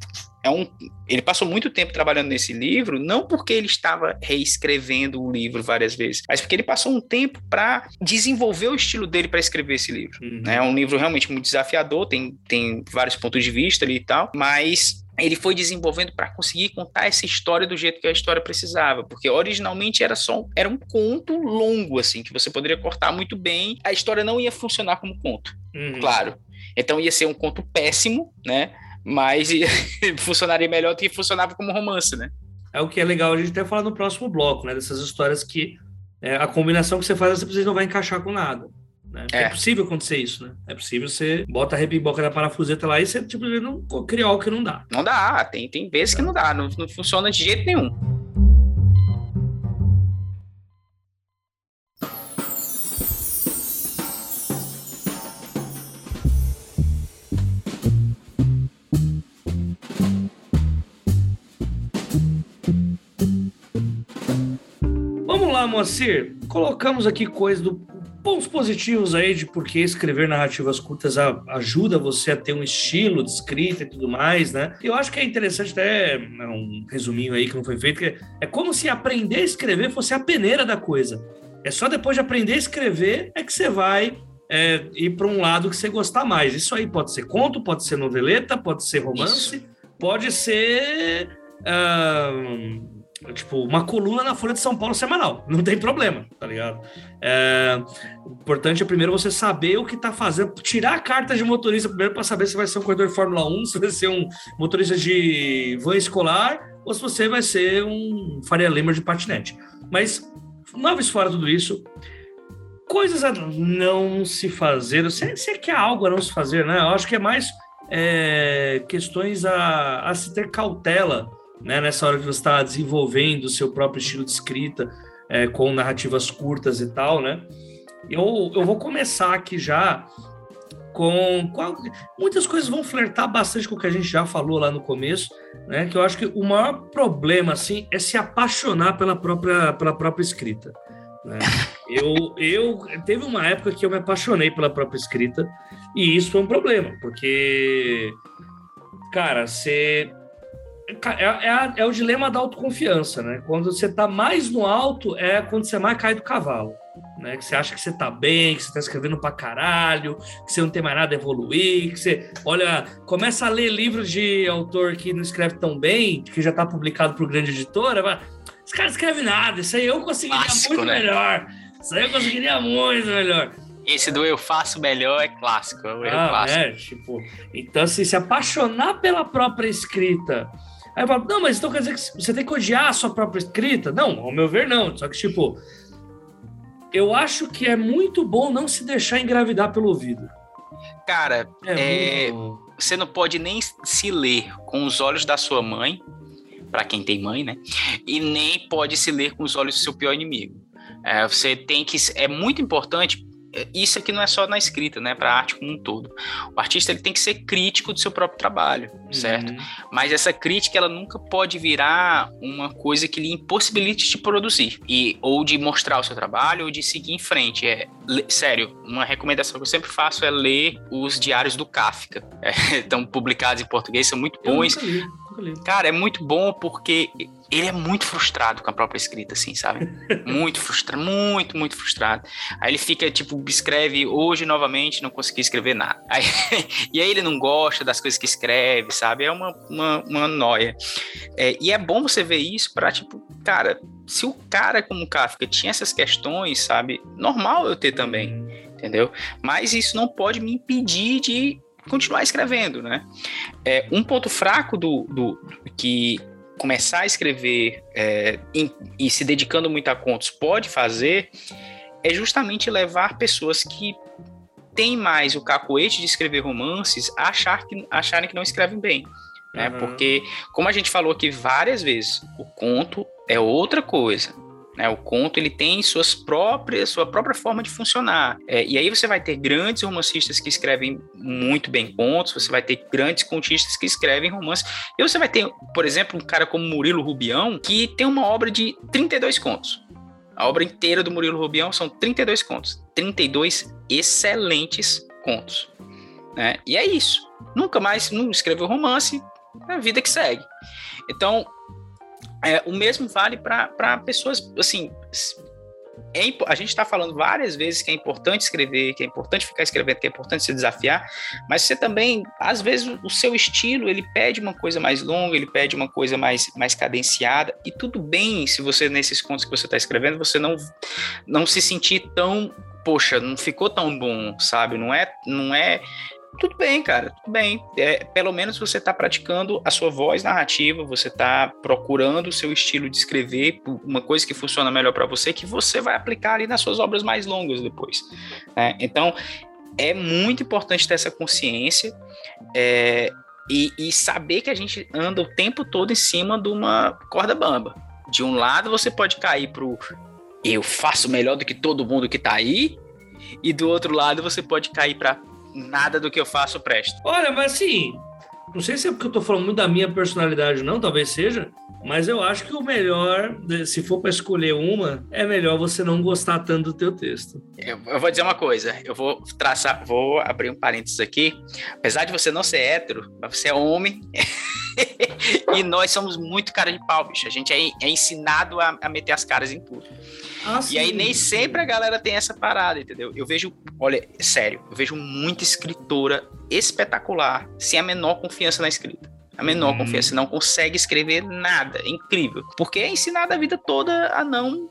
é um, ele passou muito tempo trabalhando nesse livro, não porque ele estava reescrevendo o livro várias vezes, mas porque ele passou um tempo para desenvolver o estilo dele para escrever esse livro. Uhum. É um livro realmente muito desafiador, tem, tem vários pontos de vista ali e tal, mas ele foi desenvolvendo para conseguir contar essa história do jeito que a história precisava, porque originalmente era só um, era um conto longo assim que você poderia cortar muito bem, a história não ia funcionar como conto, uhum. claro. Então ia ser um conto péssimo, né? Mas funcionaria melhor do que funcionava como romance, né? É o que é legal a gente até falar no próximo bloco, né? Dessas histórias que é, a combinação que você faz, você não vai encaixar com nada. Né? É. é. possível acontecer isso, né? É possível você bota a repimboca da parafuseta lá e você tipo, não cria algo que não dá. Não dá, tem, tem vezes que não dá, não, não funciona de jeito nenhum. Moacir, colocamos aqui coisas do pontos positivos aí de por que escrever narrativas curtas ajuda você a ter um estilo de escrita e tudo mais, né? Eu acho que é interessante até né, um resuminho aí que não foi feito, que é como se aprender a escrever fosse a peneira da coisa. É só depois de aprender a escrever é que você vai é, ir para um lado que você gostar mais. Isso aí pode ser conto, pode ser noveleta, pode ser romance, Isso. pode ser uh, tipo, uma coluna na Folha de São Paulo semanal. Não tem problema, tá ligado? É, o importante é primeiro você saber o que tá fazendo, tirar a carta de motorista primeiro para saber se vai ser um corredor de Fórmula 1, se vai ser um motorista de van escolar ou se você vai ser um Faria Lima de patinete. Mas, noves fora tudo isso, coisas a não se fazer, se, se é que há algo a não se fazer, né? Eu acho que é mais é, questões a, a se ter cautela né, nessa hora que você está desenvolvendo o seu próprio estilo de escrita, é, com narrativas curtas e tal, né? Eu, eu vou começar aqui já com, muitas coisas vão flertar bastante com o que a gente já falou lá no começo, né? Que eu acho que o maior problema assim é se apaixonar pela própria pela própria escrita. Né? Eu, eu teve uma época que eu me apaixonei pela própria escrita e isso foi um problema, porque cara, você é, é, é, o dilema da autoconfiança, né? Quando você tá mais no alto, é quando você mais cai do cavalo. Né? Que você acha que você tá bem, que você tá escrevendo pra caralho, que você não tem mais nada a evoluir, que você, olha, começa a ler livros de autor que não escreve tão bem, que já tá publicado por grande editora, vai, esse cara não escreve nada, isso aí eu conseguiria Clássico, muito né? melhor. Isso aí eu conseguiria muito melhor. Esse do eu faço melhor é clássico. É ah, clássico. É, tipo, então assim, se apaixonar pela própria escrita Aí eu falo, não, mas então quer dizer que você tem que odiar a sua própria escrita? Não, ao meu ver, não. Só que, tipo, eu acho que é muito bom não se deixar engravidar pelo ouvido. Cara, é, é você não pode nem se ler com os olhos da sua mãe, para quem tem mãe, né? E nem pode se ler com os olhos do seu pior inimigo. É, você tem que. É muito importante isso aqui não é só na escrita, né, para a arte como um todo. O artista ele tem que ser crítico do seu próprio trabalho, certo? Uhum. Mas essa crítica ela nunca pode virar uma coisa que lhe impossibilite de produzir e ou de mostrar o seu trabalho ou de seguir em frente. É sério, uma recomendação que eu sempre faço é ler os diários do Kafka. É, estão publicados em português, são muito bons. Cara, é muito bom porque ele é muito frustrado com a própria escrita, assim, sabe? Muito frustrado, muito, muito frustrado. Aí ele fica, tipo, escreve hoje novamente, não consegui escrever nada. Aí, e aí ele não gosta das coisas que escreve, sabe? É uma, uma, uma noia. É, e é bom você ver isso pra, tipo, cara, se o cara como o Kafka tinha essas questões, sabe? Normal eu ter também, entendeu? Mas isso não pode me impedir de continuar escrevendo, né? É, um ponto fraco do, do que começar a escrever é, em, e se dedicando muito a contos pode fazer é justamente levar pessoas que têm mais o cacoete de escrever romances a achar que, acharem que não escrevem bem. Né? Uhum. Porque, como a gente falou aqui várias vezes, o conto é outra coisa. Né? O conto ele tem suas próprias, sua própria forma de funcionar. É, e aí você vai ter grandes romancistas que escrevem muito bem contos, você vai ter grandes contistas que escrevem romances. E você vai ter, por exemplo, um cara como Murilo Rubião, que tem uma obra de 32 contos. A obra inteira do Murilo Rubião são 32 contos. 32 excelentes contos. Né? E é isso. Nunca mais não escreveu romance, é a vida que segue. Então, é, o mesmo vale para pessoas, assim, é, a gente está falando várias vezes que é importante escrever, que é importante ficar escrevendo, que é importante se desafiar, mas você também, às vezes, o seu estilo, ele pede uma coisa mais longa, ele pede uma coisa mais, mais cadenciada, e tudo bem se você, nesses contos que você está escrevendo, você não, não se sentir tão poxa, não ficou tão bom, sabe? Não é, não é tudo bem, cara, tudo bem. É, pelo menos você está praticando a sua voz narrativa, você está procurando o seu estilo de escrever, uma coisa que funciona melhor para você, que você vai aplicar ali nas suas obras mais longas depois. Né? Então, é muito importante ter essa consciência é, e, e saber que a gente anda o tempo todo em cima de uma corda bamba. De um lado, você pode cair pro eu faço melhor do que todo mundo que está aí, e do outro lado, você pode cair para nada do que eu faço presta. Olha, mas assim, não sei se é porque eu tô falando muito da minha personalidade não, talvez seja, mas eu acho que o melhor, se for para escolher uma, é melhor você não gostar tanto do teu texto. Eu, eu, vou dizer uma coisa, eu vou traçar, vou abrir um parênteses aqui. Apesar de você não ser hétero, mas você é homem. e nós somos muito cara de pau, bicho. A gente é, é ensinado a, a, meter as caras em tudo. Ah, e aí nem sempre a galera tem essa parada, entendeu? Eu vejo, olha, sério, eu vejo muita escritora espetacular sem a menor confiança na escrita. A menor uhum. confiança. Não consegue escrever nada. É incrível. Porque é ensinado a vida toda a não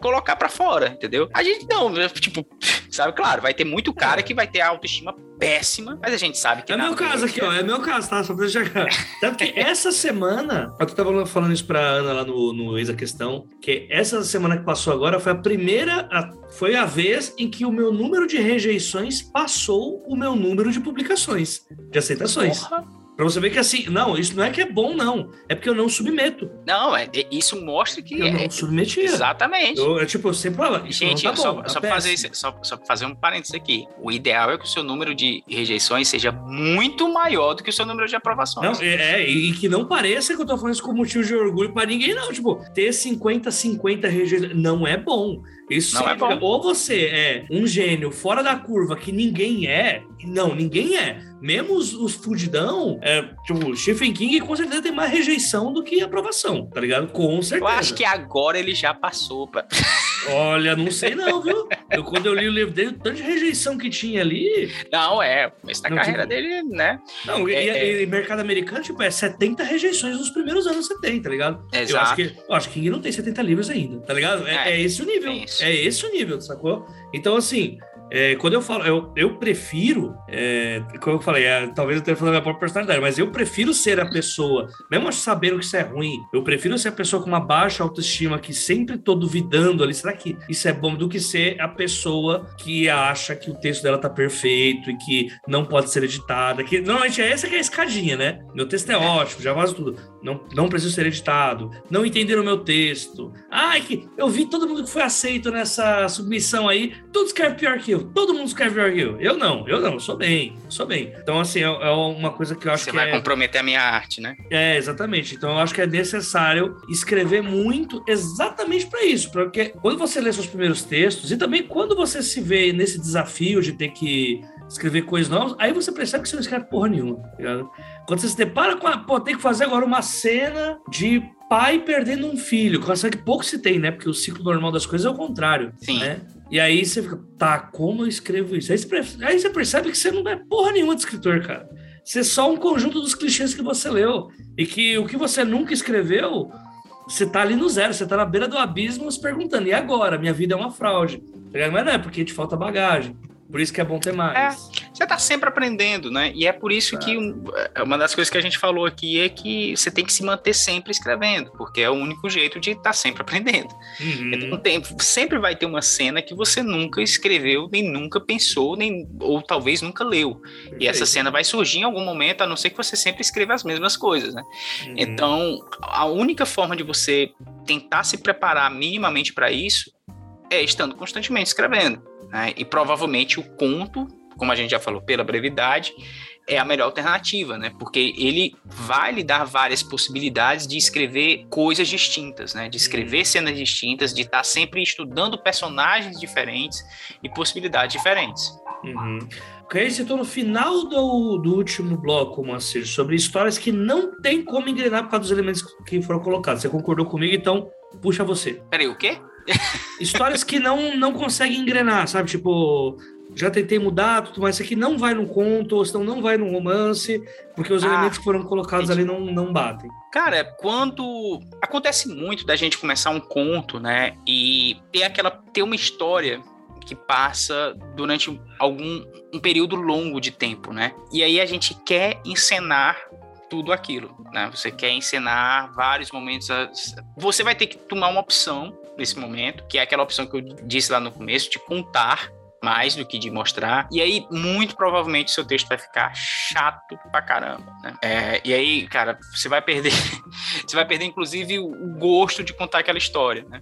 colocar para fora, entendeu? A gente não, tipo, sabe, claro, vai ter muito cara é. que vai ter a autoestima péssima, mas a gente sabe que É meu caso aqui, ó, é meu caso, tá? Só pra deixar claro. Tanto que essa semana, eu tava falando isso pra Ana lá no, no Ex a Questão, que essa semana que passou agora foi a primeira, foi a vez em que o meu número de rejeições passou o meu número de publicações, de aceitações. Porra. Pra você ver que assim, não, isso não é que é bom, não. É porque eu não submeto. Não, é, é isso mostra que. Eu é, não submetia. Exatamente. Eu, é, tipo, eu sempre falava, isso Gente, tá só, bom, tá só, fazer isso, só, só fazer um parênteses aqui. O ideal é que o seu número de rejeições seja muito maior do que o seu número de aprovações. Não, é, é e que não pareça que eu tô falando isso com motivo de orgulho para ninguém, não. Tipo, ter 50, 50 rejeições não é bom. Isso não é bom. Ou você é um gênio fora da curva que ninguém é. Não, ninguém é mesmo os, os fudidão, é, tipo, Stephen King com certeza tem mais rejeição do que aprovação, tá ligado? Com certeza. Eu acho que agora ele já passou. Pra... Olha, não sei não, viu? Eu, quando eu li o livro dele, o tanto de rejeição que tinha ali. Não, é. Essa não, carreira tipo, dele, né? Não, é, e, é... e, mercado americano, tipo, é 70 rejeições nos primeiros anos você tem, tá ligado? Exato. Eu acho que, eu acho que King não tem 70 livros ainda, tá ligado? É, é, é esse o nível. É esse o nível, sacou? Então, assim, é, quando eu falo, eu, eu prefiro, é, como eu falei, é, talvez eu tenha falado da minha própria personalidade, mas eu prefiro ser a pessoa, mesmo sabendo que isso é ruim, eu prefiro ser a pessoa com uma baixa autoestima que sempre tô duvidando ali, será que isso é bom, do que ser a pessoa que acha que o texto dela tá perfeito e que não pode ser editada, que normalmente é essa que é a escadinha, né? Meu texto é ótimo, já vaza tudo, não, não preciso ser editado, não entenderam o meu texto, ai que eu vi todo mundo que foi aceito nessa submissão aí, tudo escreve pior que eu, Todo mundo escreve pior que eu. Eu não, eu não, sou bem, sou bem. Então, assim, é, é uma coisa que eu acho Você que. Você vai é... comprometer a minha arte, né? É, exatamente. Então, eu acho que é necessário escrever muito exatamente para isso. Porque quando você lê seus primeiros textos, e também quando você se vê nesse desafio de ter que escrever coisas novas, aí você percebe que você não escreve porra nenhuma, tá ligado? Quando você se depara com a, pô, tem que fazer agora uma cena de pai perdendo um filho, coisa que pouco se tem, né? Porque o ciclo normal das coisas é o contrário, Sim. né? E aí você fica, tá, como eu escrevo isso? Aí você, aí você percebe que você não é porra nenhuma de escritor, cara. Você é só um conjunto dos clichês que você leu. E que o que você nunca escreveu, você tá ali no zero, você tá na beira do abismo se perguntando, e agora? Minha vida é uma fraude. Tá Mas não é porque te falta bagagem. Por isso que é bom ter mais. É, você está sempre aprendendo, né? E é por isso que é, uma das coisas que a gente falou aqui é que você tem que se manter sempre escrevendo, porque é o único jeito de estar tá sempre aprendendo. Uhum. Então, tem, sempre vai ter uma cena que você nunca escreveu, nem nunca pensou, nem ou talvez nunca leu. Perfeito. E essa cena vai surgir em algum momento, a não ser que você sempre escreva as mesmas coisas, né? Uhum. Então, a única forma de você tentar se preparar minimamente para isso é estando constantemente escrevendo. Né? E provavelmente o conto, como a gente já falou, pela brevidade, é a melhor alternativa, né? Porque ele vai lhe dar várias possibilidades de escrever coisas distintas, né? De escrever uhum. cenas distintas, de estar sempre estudando personagens diferentes e possibilidades diferentes. Uhum. O que citou no final do, do último bloco, Moacir, sobre histórias que não tem como engrenar por causa dos elementos que foram colocados. Você concordou comigo, então puxa você. Peraí, o quê? Histórias que não, não conseguem engrenar, sabe? Tipo, já tentei mudar, tudo mais, isso aqui não vai no conto, ou senão não vai no romance, porque os ah, elementos que foram colocados entendi. ali não, não batem. Cara, quando acontece muito da gente começar um conto, né, e ter aquela ter uma história que passa durante algum um período longo de tempo, né? E aí a gente quer encenar tudo aquilo, né? Você quer encenar vários momentos. Você vai ter que tomar uma opção nesse momento, que é aquela opção que eu disse lá no começo, de contar mais do que de mostrar. E aí, muito provavelmente, seu texto vai ficar chato pra caramba, né? É, e aí, cara, você vai perder, você vai perder, inclusive, o, gosto de contar aquela história, né?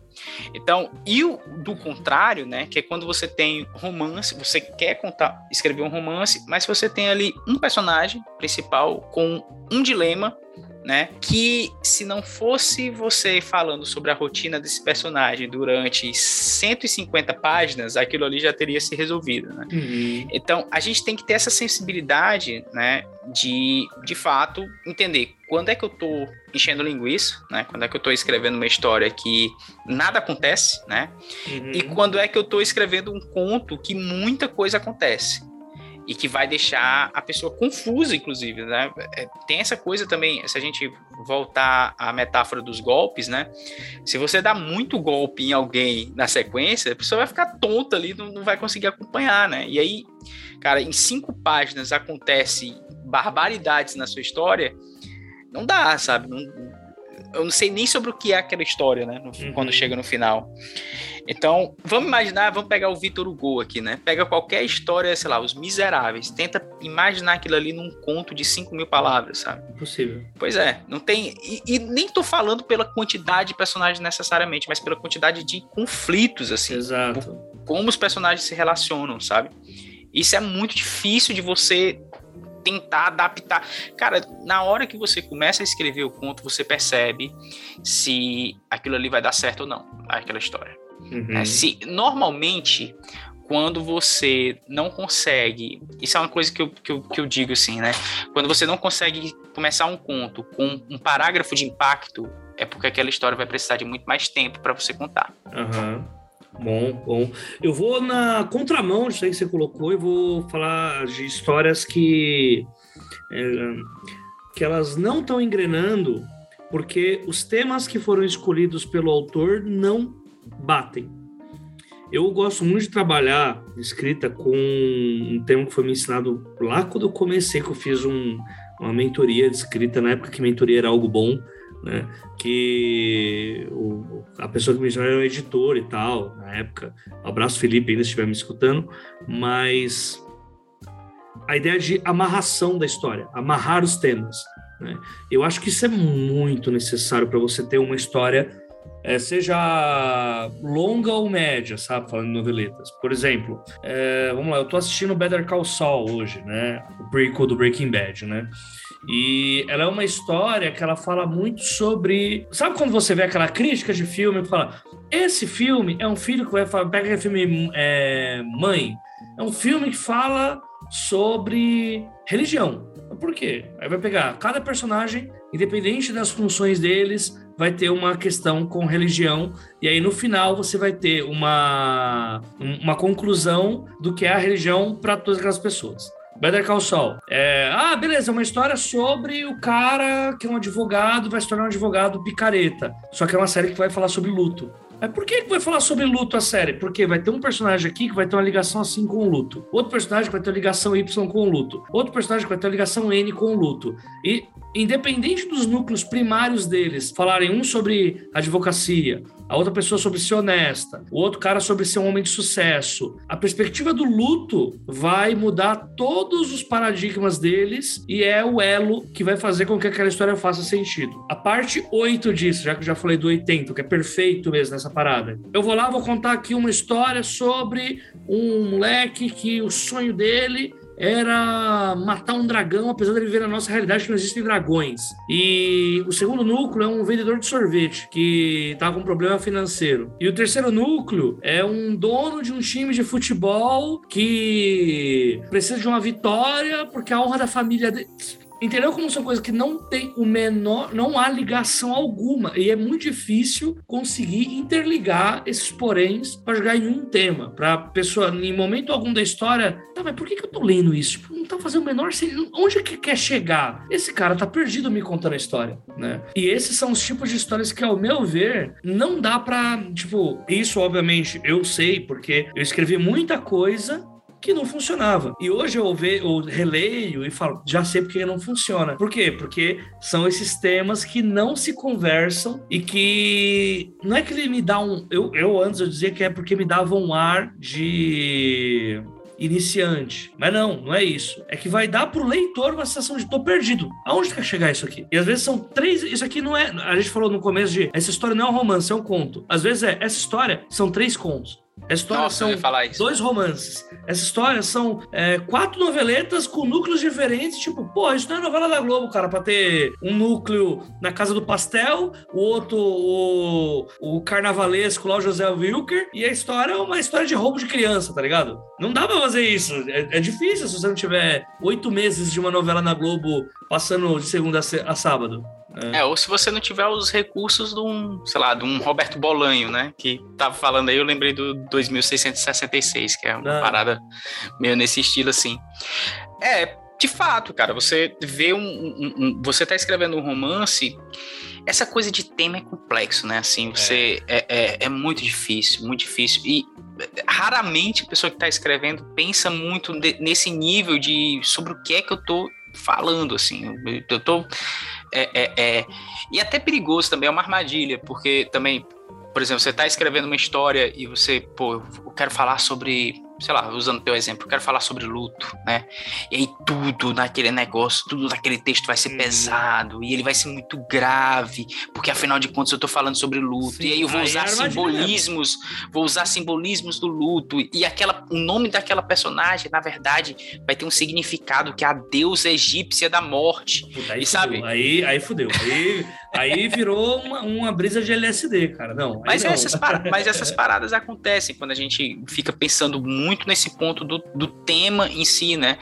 Então, e o do contrário, né? Que é quando você tem romance, você quer contar, escrever um romance, mas você tem ali um personagem principal com um dilema né? Que se não fosse você falando sobre a rotina desse personagem durante 150 páginas, aquilo ali já teria se resolvido, né? Uhum. Então, a gente tem que ter essa sensibilidade, né? De, de fato, entender quando é que eu tô enchendo linguiça, né? Quando é que eu tô escrevendo uma história que nada acontece, né? Uhum. E quando é que eu tô escrevendo um conto que muita coisa acontece. E que vai deixar a pessoa confusa, inclusive, né? É, tem essa coisa também, se a gente voltar à metáfora dos golpes, né? Se você dá muito golpe em alguém na sequência, a pessoa vai ficar tonta ali, não, não vai conseguir acompanhar, né? E aí, cara, em cinco páginas acontece barbaridades na sua história, não dá, sabe? Não, eu não sei nem sobre o que é aquela história, né? No, uhum. Quando chega no final. Então, vamos imaginar, vamos pegar o Vitor Hugo aqui, né? Pega qualquer história, sei lá, Os Miseráveis. Tenta imaginar aquilo ali num conto de 5 mil palavras, sabe? Impossível. Pois é, não tem. E, e, nem tô falando pela quantidade de personagens necessariamente, mas pela quantidade de conflitos, assim. Exato. Como os personagens se relacionam, sabe? Isso é muito difícil de você tentar adaptar. Cara, na hora que você começa a escrever o conto, você percebe se aquilo ali vai dar certo ou não, aquela história. Uhum. É, se normalmente quando você não consegue. Isso é uma coisa que eu, que, eu, que eu digo assim, né? Quando você não consegue começar um conto com um parágrafo de impacto, é porque aquela história vai precisar de muito mais tempo para você contar. Uhum. Bom, bom. Eu vou na contramão disso aí que você colocou e vou falar de histórias que, é, que elas não estão engrenando porque os temas que foram escolhidos pelo autor não batem. Eu gosto muito de trabalhar escrita com um tema que foi me ensinado lá quando eu comecei, que eu fiz um, uma mentoria de escrita, na época que mentoria era algo bom, né? Que o, a pessoa que me ensinou era um editor e tal, na época. Abraço, Felipe, ainda estiver me escutando, mas a ideia de amarração da história, amarrar os temas. Né? Eu acho que isso é muito necessário para você ter uma história, é, seja longa ou média, sabe? Falando em noveletas. Por exemplo, é, vamos lá, eu estou assistindo Better Call Saul hoje, né? O prequel do Breaking Bad, né? E ela é uma história que ela fala muito sobre. Sabe quando você vê aquela crítica de filme que fala: esse filme é um filho que vai falar, pega aquele filme é, Mãe. É um filme que fala sobre religião. Por quê? Aí vai pegar cada personagem, independente das funções deles, vai ter uma questão com religião, e aí no final você vai ter uma, uma conclusão do que é a religião para todas aquelas pessoas. Better Call Saul. É, ah, beleza, é uma história sobre o cara que é um advogado, vai se tornar um advogado picareta. Só que é uma série que vai falar sobre luto. Mas por que, que vai falar sobre luto a série? Porque vai ter um personagem aqui que vai ter uma ligação assim com o luto. Outro personagem que vai ter uma ligação Y com o luto. Outro personagem que vai ter uma ligação N com o luto. E independente dos núcleos primários deles falarem um sobre advocacia, a outra pessoa sobre ser honesta, o outro cara sobre ser um homem de sucesso. A perspectiva do luto vai mudar todos os paradigmas deles e é o elo que vai fazer com que aquela história faça sentido. A parte 8 disso, já que eu já falei do 80, que é perfeito mesmo nessa parada. Eu vou lá, vou contar aqui uma história sobre um moleque que o sonho dele era matar um dragão, apesar de viver na nossa realidade que não existem dragões. E o segundo núcleo é um vendedor de sorvete que tá com problema financeiro. E o terceiro núcleo é um dono de um time de futebol que precisa de uma vitória porque a honra da família dele Entendeu como são coisas que não tem o menor, não há ligação alguma e é muito difícil conseguir interligar esses poréns para jogar em um tema, para pessoa em momento algum da história, tá, mas por que, que eu tô lendo isso? Tipo, não tá fazendo o menor sentido. Onde que quer chegar? Esse cara tá perdido me contando a história, né? E esses são os tipos de histórias que ao meu ver não dá para, tipo, isso obviamente eu sei porque eu escrevi muita coisa que não funcionava. E hoje eu, ve, eu releio e falo, já sei porque não funciona. Por quê? Porque são esses temas que não se conversam e que não é que ele me dá um. Eu, eu antes eu dizia que é porque me dava um ar de iniciante. Mas não, não é isso. É que vai dar pro leitor uma sensação de tô perdido. Aonde quer chegar isso aqui? E às vezes são três. Isso aqui não é. A gente falou no começo de essa história não é um romance, é um conto. Às vezes é essa história são três contos. Essa história Nossa, são dois romances. Essa história são é, quatro noveletas com núcleos diferentes. Tipo, pô, isso não é novela da Globo, cara, pra ter um núcleo na Casa do Pastel, o outro, o, o carnavalesco lá, o José Wilker, e a história é uma história de roubo de criança, tá ligado? Não dá pra fazer isso. É, é difícil se você não tiver oito meses de uma novela na Globo passando de segunda a sábado. É. é. ou se você não tiver os recursos de um, sei lá, de um Roberto Bolanho, né? Que tava falando aí, eu lembrei do 2666, que é uma não. parada meio nesse estilo assim. É, de fato, cara, você vê um, um, um, Você tá escrevendo um romance. Essa coisa de tema é complexo, né? Assim, você. É, é, é, é muito difícil, muito difícil. E raramente a pessoa que está escrevendo pensa muito de, nesse nível de sobre o que é que eu tô falando, assim. Eu tô. É, é, é, e até perigoso também, é uma armadilha, porque também, por exemplo, você está escrevendo uma história e você, pô, eu quero falar sobre sei lá, usando teu exemplo, eu quero falar sobre luto, né? E aí tudo naquele negócio, tudo naquele texto vai ser hum. pesado e ele vai ser muito grave, porque afinal de contas eu tô falando sobre luto. Sim, e aí eu vou usar simbolismos, vou usar simbolismos do luto e aquela o nome daquela personagem, na verdade, vai ter um significado que é a deusa egípcia da morte. Puta, aí e sabe? Aí, aí fudeu. Aí, aí virou uma, uma brisa de LSD, cara. Não. Mas não. essas, mas essas paradas acontecem quando a gente fica pensando muito nesse ponto do, do tema em si, né?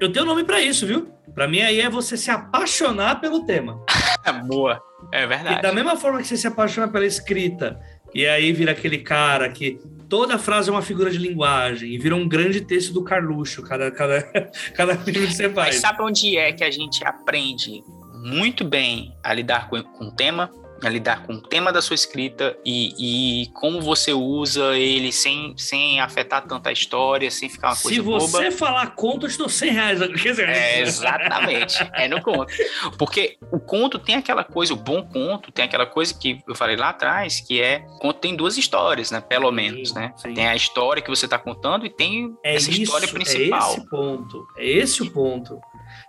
Eu tenho nome para isso, viu? Para mim aí é você se apaixonar pelo tema. Boa, é verdade. E da mesma forma que você se apaixona pela escrita, e aí vira aquele cara que toda frase é uma figura de linguagem, e vira um grande texto do Carluxo, cada, cada, cada livro que você faz. Mas sabe onde é que a gente aprende muito bem a lidar com, com o tema? a lidar com o tema da sua escrita e, e, como você usa ele sem, sem afetar tanta história, sem ficar uma Se coisa boba. Se você falar conto, eu dou 100 reais. É, exatamente, é no conto. Porque o conto tem aquela coisa, o bom conto tem aquela coisa que eu falei lá atrás, que é, conto tem duas histórias, né, pelo menos, né? Sim. Tem a história que você está contando e tem é essa isso, história principal. É esse ponto, é esse o ponto.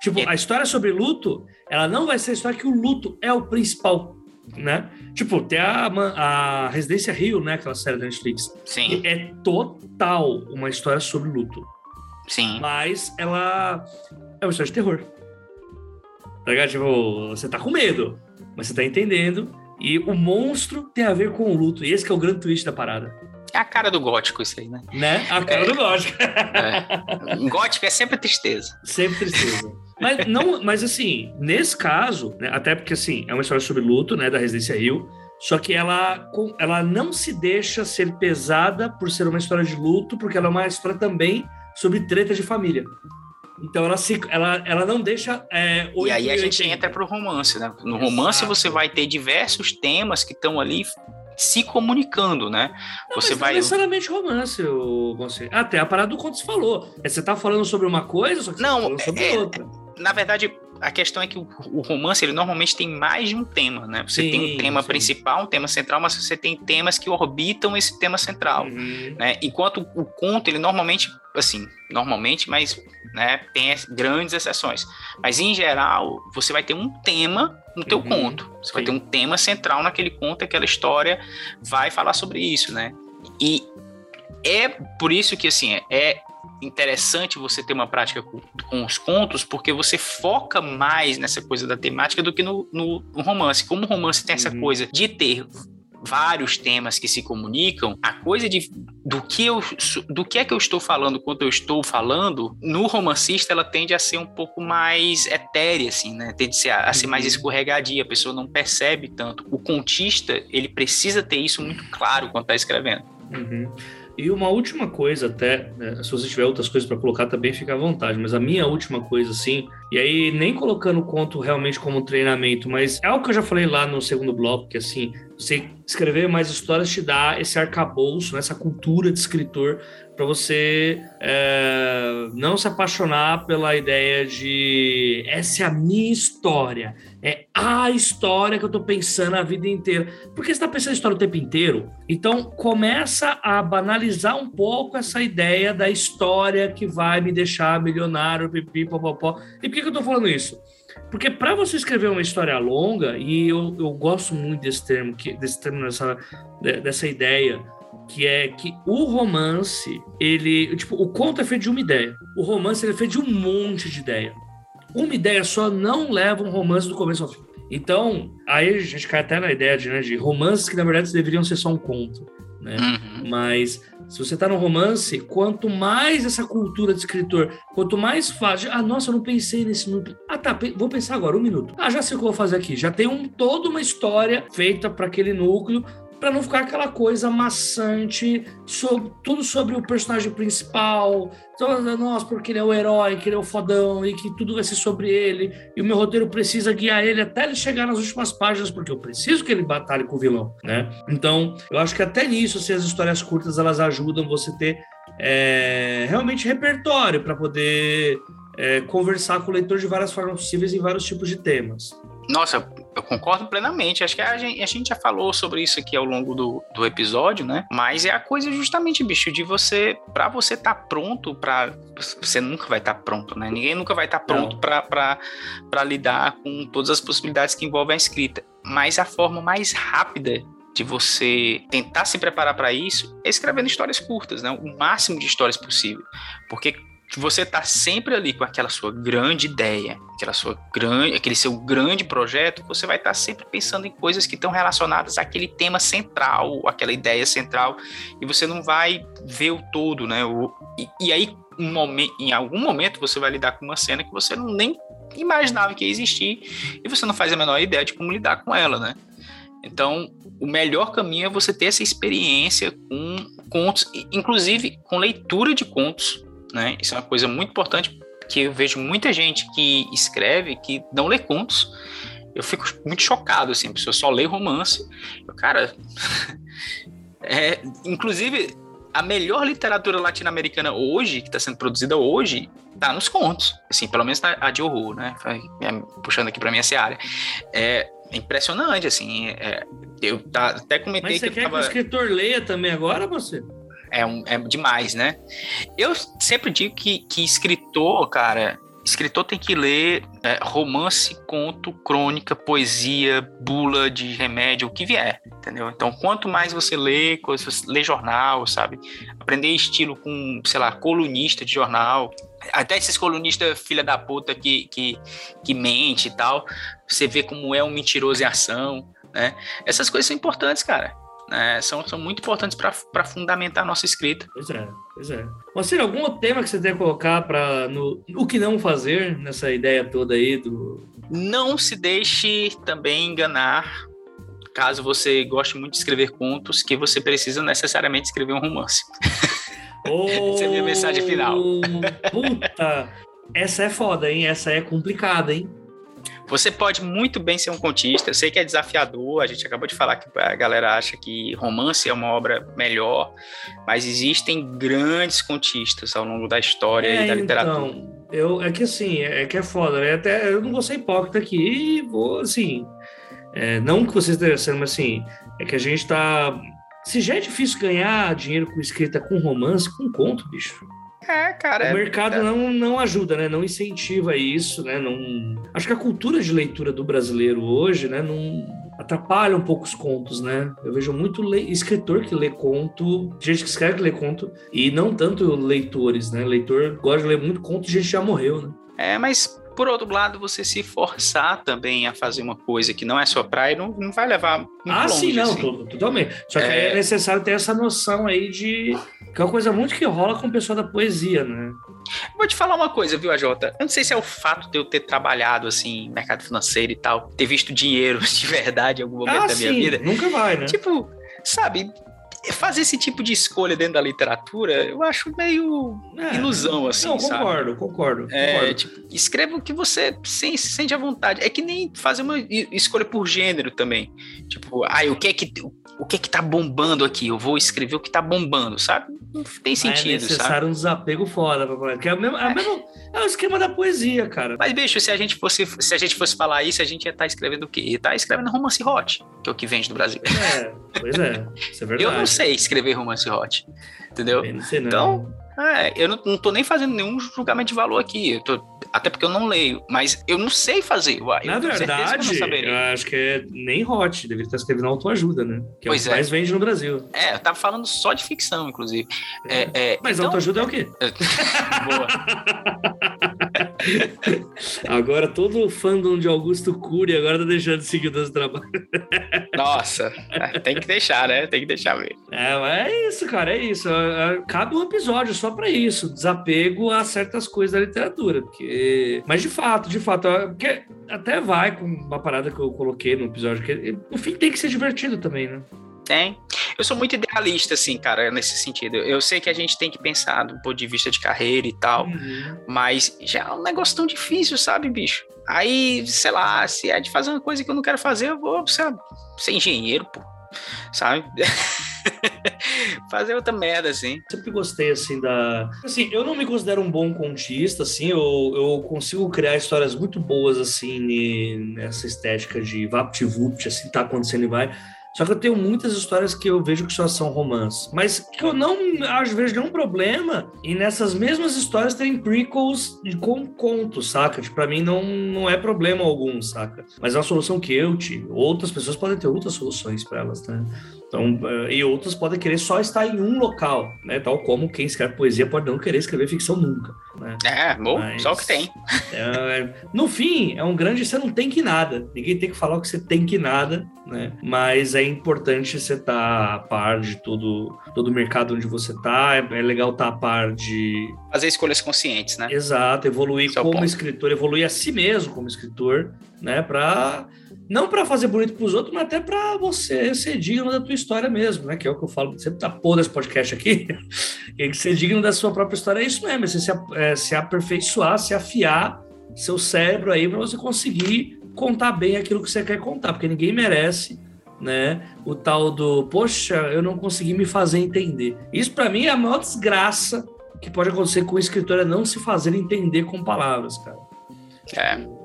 Tipo, é. a história sobre luto, ela não vai ser a história que o luto é o principal né? Tipo, tem a, a Residência Rio, né? Aquela série da Netflix. Sim. É total uma história sobre luto. Sim. Mas ela é uma história de terror. Tá ligado? Tipo, você tá com medo, mas você tá entendendo. E o monstro tem a ver com o luto. E esse é o grande twist da parada. É a cara do gótico isso aí, né? Né? A cara é. do gótico. É. Gótico é sempre tristeza. Sempre tristeza. Mas, não, mas assim, nesse caso, né, até porque assim, é uma história sobre luto, né, da Residência Rio, só que ela, ela não se deixa ser pesada por ser uma história de luto, porque ela é uma história também sobre treta de família. Então ela se, ela, ela não deixa. É, e aí a gente entra para o romance, né? No romance Exato. você vai ter diversos temas que estão ali se comunicando, né? Não, você vai. Não necessariamente romance, você. Até a parada do conto você falou. É, você tá falando sobre uma coisa, só que não, você tá falando sobre é, outra na verdade, a questão é que o, o, romance ele normalmente tem mais de um tema, né? Você sim, tem um tema sim. principal, um tema central, mas você tem temas que orbitam esse tema central, uhum. né? Enquanto o conto ele normalmente, assim, normalmente, mas né, tem grandes exceções. Mas em geral, você vai ter um tema no teu uhum. conto. Você sim. vai ter um tema central naquele conto, aquela história vai falar sobre isso, né? E é por isso que assim é interessante você ter uma prática com, com, os contos, porque você foca mais nessa coisa da temática do que no, no, no romance. Como o romance tem essa uhum. coisa de ter vários temas que se comunicam, a coisa de do que eu do que é que eu estou falando quando eu estou falando, no romancista ela tende a ser um pouco mais etérea assim, né? Tende a ser, a ser mais uhum. escorregadia, a pessoa não percebe tanto. O contista, ele precisa ter isso muito claro quando está escrevendo. Uhum. E uma última coisa, até, né, se você tiver outras coisas para colocar, também fica à vontade. Mas a minha última coisa, assim, e aí nem colocando o conto realmente como treinamento, mas é algo que eu já falei lá no segundo bloco, que assim, você escrever mais histórias te dá esse arcabouço, né, essa cultura de escritor para você é, não se apaixonar pela ideia de essa é a minha história, é a história que eu estou pensando a vida inteira. Porque você está pensando em história o tempo inteiro, então começa a banalizar um pouco essa ideia da história que vai me deixar milionário, pipi, popopó. E por que, que eu estou falando isso? Porque para você escrever uma história longa, e eu, eu gosto muito desse termo, que, desse termo, dessa, dessa ideia, que é que o romance, ele, tipo, o conto é feito de uma ideia. O romance ele é feito de um monte de ideia. Uma ideia só não leva um romance do começo ao fim. Então, aí a gente cai até na ideia de, né, de romances que na verdade deveriam ser só um conto, né? Uhum. Mas Se você está no romance, quanto mais essa cultura de escritor, quanto mais fácil. Ah, nossa, eu não pensei nesse núcleo. Ah, tá, vou pensar agora, um minuto. Ah, já sei o que eu vou fazer aqui. Já tem um, toda uma história feita para aquele núcleo para não ficar aquela coisa maçante, sobre, tudo sobre o personagem principal. Então, nossa, porque ele é o herói, que ele é o fodão e que tudo vai ser sobre ele. E o meu roteiro precisa guiar ele até ele chegar nas últimas páginas, porque eu preciso que ele batalhe com o vilão, né? Então, eu acho que até nisso, assim, as histórias curtas elas ajudam você ter é, realmente repertório para poder é, conversar com o leitor de várias formas possíveis em vários tipos de temas. Nossa, eu concordo plenamente. Acho que a gente, a gente, já falou sobre isso aqui ao longo do, do episódio, né? Mas é a coisa justamente, bicho, de você, para você estar tá pronto, para você nunca vai estar tá pronto, né? Ninguém nunca vai estar tá pronto para lidar com todas as possibilidades que envolvem a escrita. Mas a forma mais rápida de você tentar se preparar para isso é escrevendo histórias curtas, né? O máximo de histórias possível. Porque você tá sempre ali com aquela sua grande ideia, aquela sua grande, aquele seu grande projeto, você vai estar tá sempre pensando em coisas que estão relacionadas àquele tema central, aquela ideia central, e você não vai ver o todo, né? O, e, e aí, um momento, em algum momento, você vai lidar com uma cena que você não nem imaginava que ia existir, e você não faz a menor ideia de como lidar com ela, né? Então, o melhor caminho é você ter essa experiência com contos, inclusive com leitura de contos né? Isso é uma coisa muito importante que eu vejo muita gente que escreve que não lê contos. Eu fico muito chocado, assim, a pessoa só lê romance. Eu, cara, é, inclusive a melhor literatura latino-americana hoje, que está sendo produzida hoje, está nos contos. Assim, pelo menos a de horror, né? É, puxando aqui para minha seara. É, é impressionante, assim. É, eu tá, até comentei Mas você que. quer tava... que o escritor leia também agora, você? É, um, é demais, né? Eu sempre digo que, que escritor, cara, escritor tem que ler é, romance, conto, crônica, poesia, bula de remédio, o que vier, entendeu? Então, quanto mais você lê, coisas, lê jornal, sabe? Aprender estilo com, sei lá, colunista de jornal, até esses colunistas filha da puta que, que, que mente e tal, você vê como é um mentiroso em ação, né? Essas coisas são importantes, cara né, são, são muito importantes para fundamentar a nossa escrita. Pois é, pois é. Você algum tema que você tem que colocar para o que não fazer nessa ideia toda aí do. Não se deixe também enganar, caso você goste muito de escrever contos, que você precisa necessariamente escrever um romance. Oh, Essa é a minha mensagem final. Puta! Essa é foda, hein? Essa é complicada, hein? Você pode muito bem ser um contista. Eu sei que é desafiador. A gente acabou de falar que a galera acha que romance é uma obra melhor, mas existem grandes contistas ao longo da história é, e da literatura. Então, eu, é que assim, é que é foda, né? Até eu não vou ser hipócrita aqui e vou, assim. É, não que vocês estejam sendo, mas assim, é que a gente tá. Se já é difícil ganhar dinheiro com escrita com romance, com conto, bicho. É, cara. O é, mercado é. não, não ajuda, né? Não incentiva isso, né? Não... Acho que a cultura de leitura do brasileiro hoje, né? Não atrapalha um pouco os contos, né? Eu vejo muito le... escritor que lê conto, gente que escreve que lê conto, e não tanto leitores, né? Leitor gosta de ler muito conto de gente já morreu, né? É, mas por outro lado, você se forçar também a fazer uma coisa que não é sua praia, não, não vai levar muito ah, longe. sim, não, assim. totalmente. Só que é... é necessário ter essa noção aí de que é uma coisa muito que rola com o pessoal da poesia, né? Vou te falar uma coisa, viu, AJ? Eu não sei se é o fato de eu ter trabalhado assim, mercado financeiro e tal, ter visto dinheiro de verdade em algum momento ah, da minha sim, vida. Nunca vai, né? Tipo, sabe, fazer esse tipo de escolha dentro da literatura, eu acho meio é, ilusão, assim, não, sabe? concordo, concordo, é, concordo. Tipo, escreva o que você se, se sente à vontade. É que nem fazer uma escolha por gênero também. Tipo, ah, o que é que o que é que tá bombando aqui? Eu vou escrever o que tá bombando, sabe? Não tem sentido, é necessário sabe? um desapego foda pra falar. Que é, o mesmo, é, o mesmo, é o esquema da poesia, cara. Mas, bicho, se a gente fosse, se a gente fosse falar isso, a gente ia estar tá escrevendo o quê? Ia estar tá escrevendo romance hot, que é o que vende do Brasil. É, pois é. Isso é verdade. Eu não sei escrever romance hot, entendeu? não sei, não. Então, é, eu não, não tô nem fazendo nenhum julgamento de valor aqui. Tô, até porque eu não leio, mas eu não sei fazer. Uai, Na verdade, eu, eu, acho que é nem hot, deveria estar escrevendo autoajuda, né? Que pois é o que é. mais vende no Brasil. É, eu tava falando só de ficção, inclusive. É, é, mas então... autoajuda é o quê? Boa. agora todo fandom de Augusto Cury agora tá deixando de seguir o do Trabalho. Nossa, é, tem que deixar, né? Tem que deixar ver. É, é isso, cara, é isso. Cabe um episódio só para isso, desapego a certas coisas da literatura, porque... Mas de fato, de fato, porque até vai com uma parada que eu coloquei no episódio, que no fim tem que ser divertido também, né? Tem. Eu sou muito idealista, assim, cara, nesse sentido. Eu sei que a gente tem que pensar do ponto de vista de carreira e tal, uhum. mas já é um negócio tão difícil, sabe, bicho? Aí, sei lá, se é de fazer uma coisa que eu não quero fazer, eu vou, sabe, ser engenheiro, pô, sabe? fazer outra merda, assim. Sempre gostei, assim, da. Assim, eu não me considero um bom contista, assim, eu, eu consigo criar histórias muito boas, assim, nessa estética de vapt-vupt, assim, tá acontecendo e vai. Só que eu tenho muitas histórias que eu vejo que só são romance. Mas que eu não acho, vejo nenhum problema e nessas mesmas histórias tem prequels com contos, saca? Tipo, pra mim não, não é problema algum, saca? Mas é uma solução que eu tive. Outras pessoas podem ter outras soluções para elas, né? Então, eh, e outros podem querer só estar em um local, né? Tal como quem escreve poesia pode não querer escrever ficção nunca. Né? É, bom, Mas, só o que tem. É, no fim, é um grande você não tem que nada. Ninguém tem que falar o que você tem que nada, né? Mas é importante você estar tá a par de todo, todo o mercado onde você está. É, é legal estar tá a par de. Fazer escolhas conscientes, né? Exato, evoluir Seu como ponto. escritor, evoluir a si mesmo como escritor, né? Para não para fazer bonito para os outros, mas até para você ser digno da tua história mesmo, né? Que é o que eu falo sempre tá pôr desse podcast aqui. que ser digno da sua própria história é isso mesmo, é você se, é, se aperfeiçoar, se afiar seu cérebro aí para você conseguir contar bem aquilo que você quer contar, porque ninguém merece, né? O tal do, poxa, eu não consegui me fazer entender. Isso para mim é a maior desgraça que pode acontecer com o escritor é não se fazer entender com palavras, cara. É.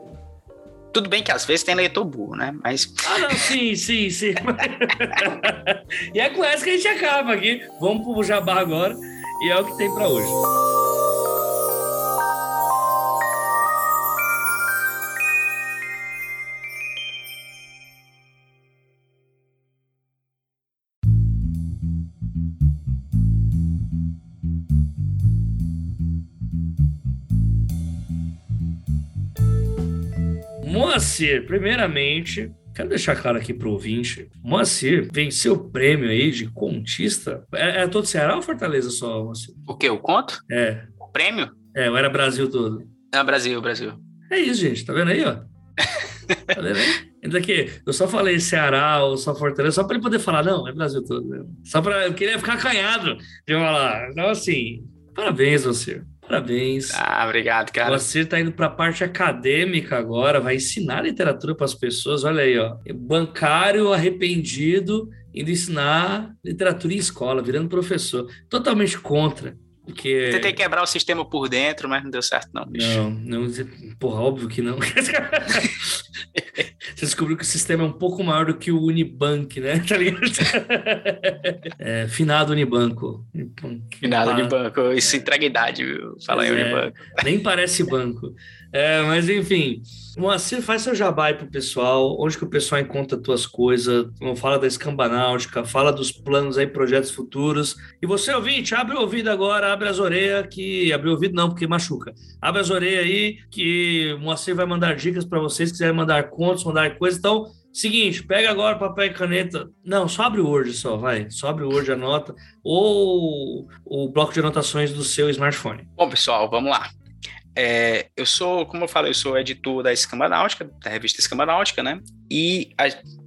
Tudo bem que às vezes tem leitor burro, né? Mas. Ah, não, sim, sim, sim. e é com essa que a gente acaba aqui. Vamos pro Jabá agora. E é o que tem para hoje. Moacir, primeiramente, quero deixar claro aqui para o ouvinte: Moacir venceu o prêmio aí de contista. É, é todo Ceará ou Fortaleza só, Moacir? O que? O conto? É. O prêmio? É, ou era Brasil todo? É, Brasil, Brasil. É isso, gente. Tá vendo aí, ó? tá vendo aí? Ainda que eu só falei Ceará ou só Fortaleza, só para ele poder falar, não, é Brasil todo. Só para eu queria ficar acanhado de falar. Então, assim, parabéns, você. Parabéns. Ah, obrigado, cara. Você está indo para a parte acadêmica agora, vai ensinar literatura para as pessoas. Olha aí, ó. Bancário arrependido indo ensinar literatura em escola, virando professor. Totalmente contra. Porque... Tentei quebrar o sistema por dentro, mas não deu certo, não, bicho. Não, não, porra, óbvio que não. Você descobriu que o sistema é um pouco maior do que o Unibank, né? Tá ligado? É, finado Unibanco. Finado Unibanco. Isso entrega idade, viu? Fala em é, Unibanco. Nem parece banco. É, mas enfim, Moacir, faz seu jabá aí pro pessoal, onde que o pessoal encontra tuas coisas, fala da escambanáutica, fala dos planos aí, projetos futuros. E você, ouvinte, abre o ouvido agora, abre as orelhas, que... Abre o ouvido não, porque machuca. Abre as orelhas aí, que Moacir vai mandar dicas para vocês, quiserem mandar contos, mandar coisas. Então, seguinte, pega agora papel e caneta. Não, só abre o Word só, vai. Só abre o Word, anota. Ou o bloco de anotações do seu smartphone. Bom, pessoal, vamos lá. É, eu sou, como eu falei, eu sou editor da Escamba Náutica, da revista Escamba Náutica, né? E,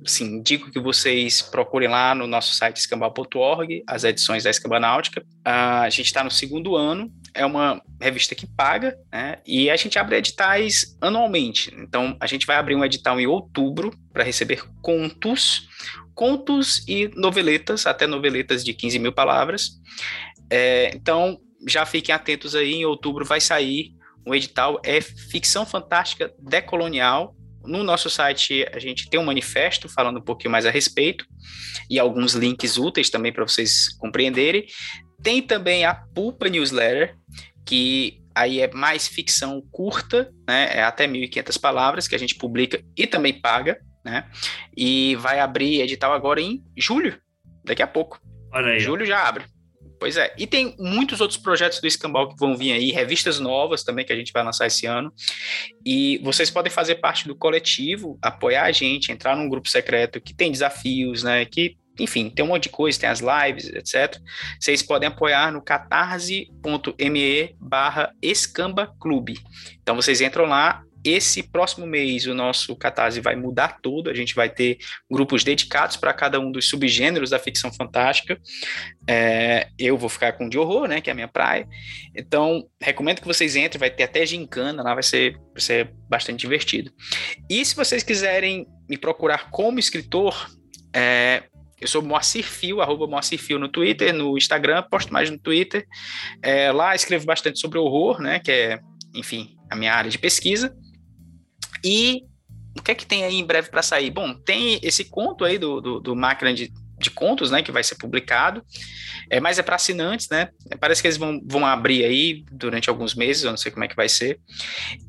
assim, digo que vocês procurem lá no nosso site escambal.org as edições da Escamba Náutica. a gente está no segundo ano, é uma revista que paga, né? E a gente abre editais anualmente. Então, a gente vai abrir um edital em outubro para receber contos, contos e noveletas, até noveletas de 15 mil palavras. É, então, já fiquem atentos aí, em outubro vai sair o edital é ficção fantástica decolonial. No nosso site a gente tem um manifesto falando um pouquinho mais a respeito e alguns links úteis também para vocês compreenderem. Tem também a Pulpa Newsletter, que aí é mais ficção curta, né? É até 1.500 palavras que a gente publica e também paga, né? E vai abrir edital agora em julho, daqui a pouco. Olha aí. Julho já abre. Pois é. E tem muitos outros projetos do Escambau que vão vir aí, revistas novas também que a gente vai lançar esse ano. E vocês podem fazer parte do coletivo, apoiar a gente, entrar num grupo secreto que tem desafios, né? Que enfim, tem um monte de coisa, tem as lives, etc. Vocês podem apoiar no catarse.me barra escamba clube. Então vocês entram lá, esse próximo mês o nosso Catarse vai mudar tudo, a gente vai ter grupos dedicados para cada um dos subgêneros da ficção fantástica. É, eu vou ficar com o de horror, né, que é a minha praia. Então, recomendo que vocês entrem, vai ter até gincana lá, vai ser, vai ser bastante divertido. E se vocês quiserem me procurar como escritor, é, eu sou Moacir Fio, arroba Moacir Fio no Twitter, no Instagram, posto mais no Twitter. É, lá escrevo bastante sobre horror, né, que é, enfim, a minha área de pesquisa. E o que é que tem aí em breve para sair? Bom, tem esse conto aí do, do, do Máquina de, de Contos, né, que vai ser publicado, é, mas é para assinantes, né? Parece que eles vão, vão abrir aí durante alguns meses, eu não sei como é que vai ser.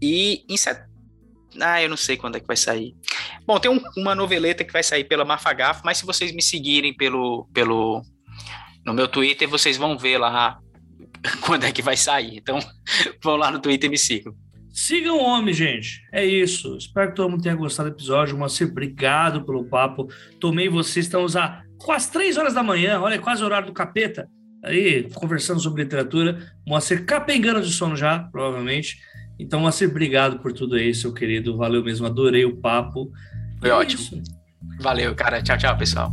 E em set... Ah, eu não sei quando é que vai sair. Bom, tem um, uma noveleta que vai sair pela Mafagaf, mas se vocês me seguirem pelo, pelo no meu Twitter, vocês vão ver lá quando é que vai sair. Então, vão lá no Twitter e me sigam. Sigam o homem, gente. É isso. Espero que todo mundo tenha gostado do episódio. Moacir, obrigado pelo papo. Tomei vocês, estamos a quase três horas da manhã, olha, quase o horário do capeta. Aí, conversando sobre literatura. Moacir capengando de sono já, provavelmente. Então, Moacir, obrigado por tudo aí, seu querido. Valeu mesmo, adorei o papo. Foi é ótimo. Isso. Valeu, cara. Tchau, tchau, pessoal.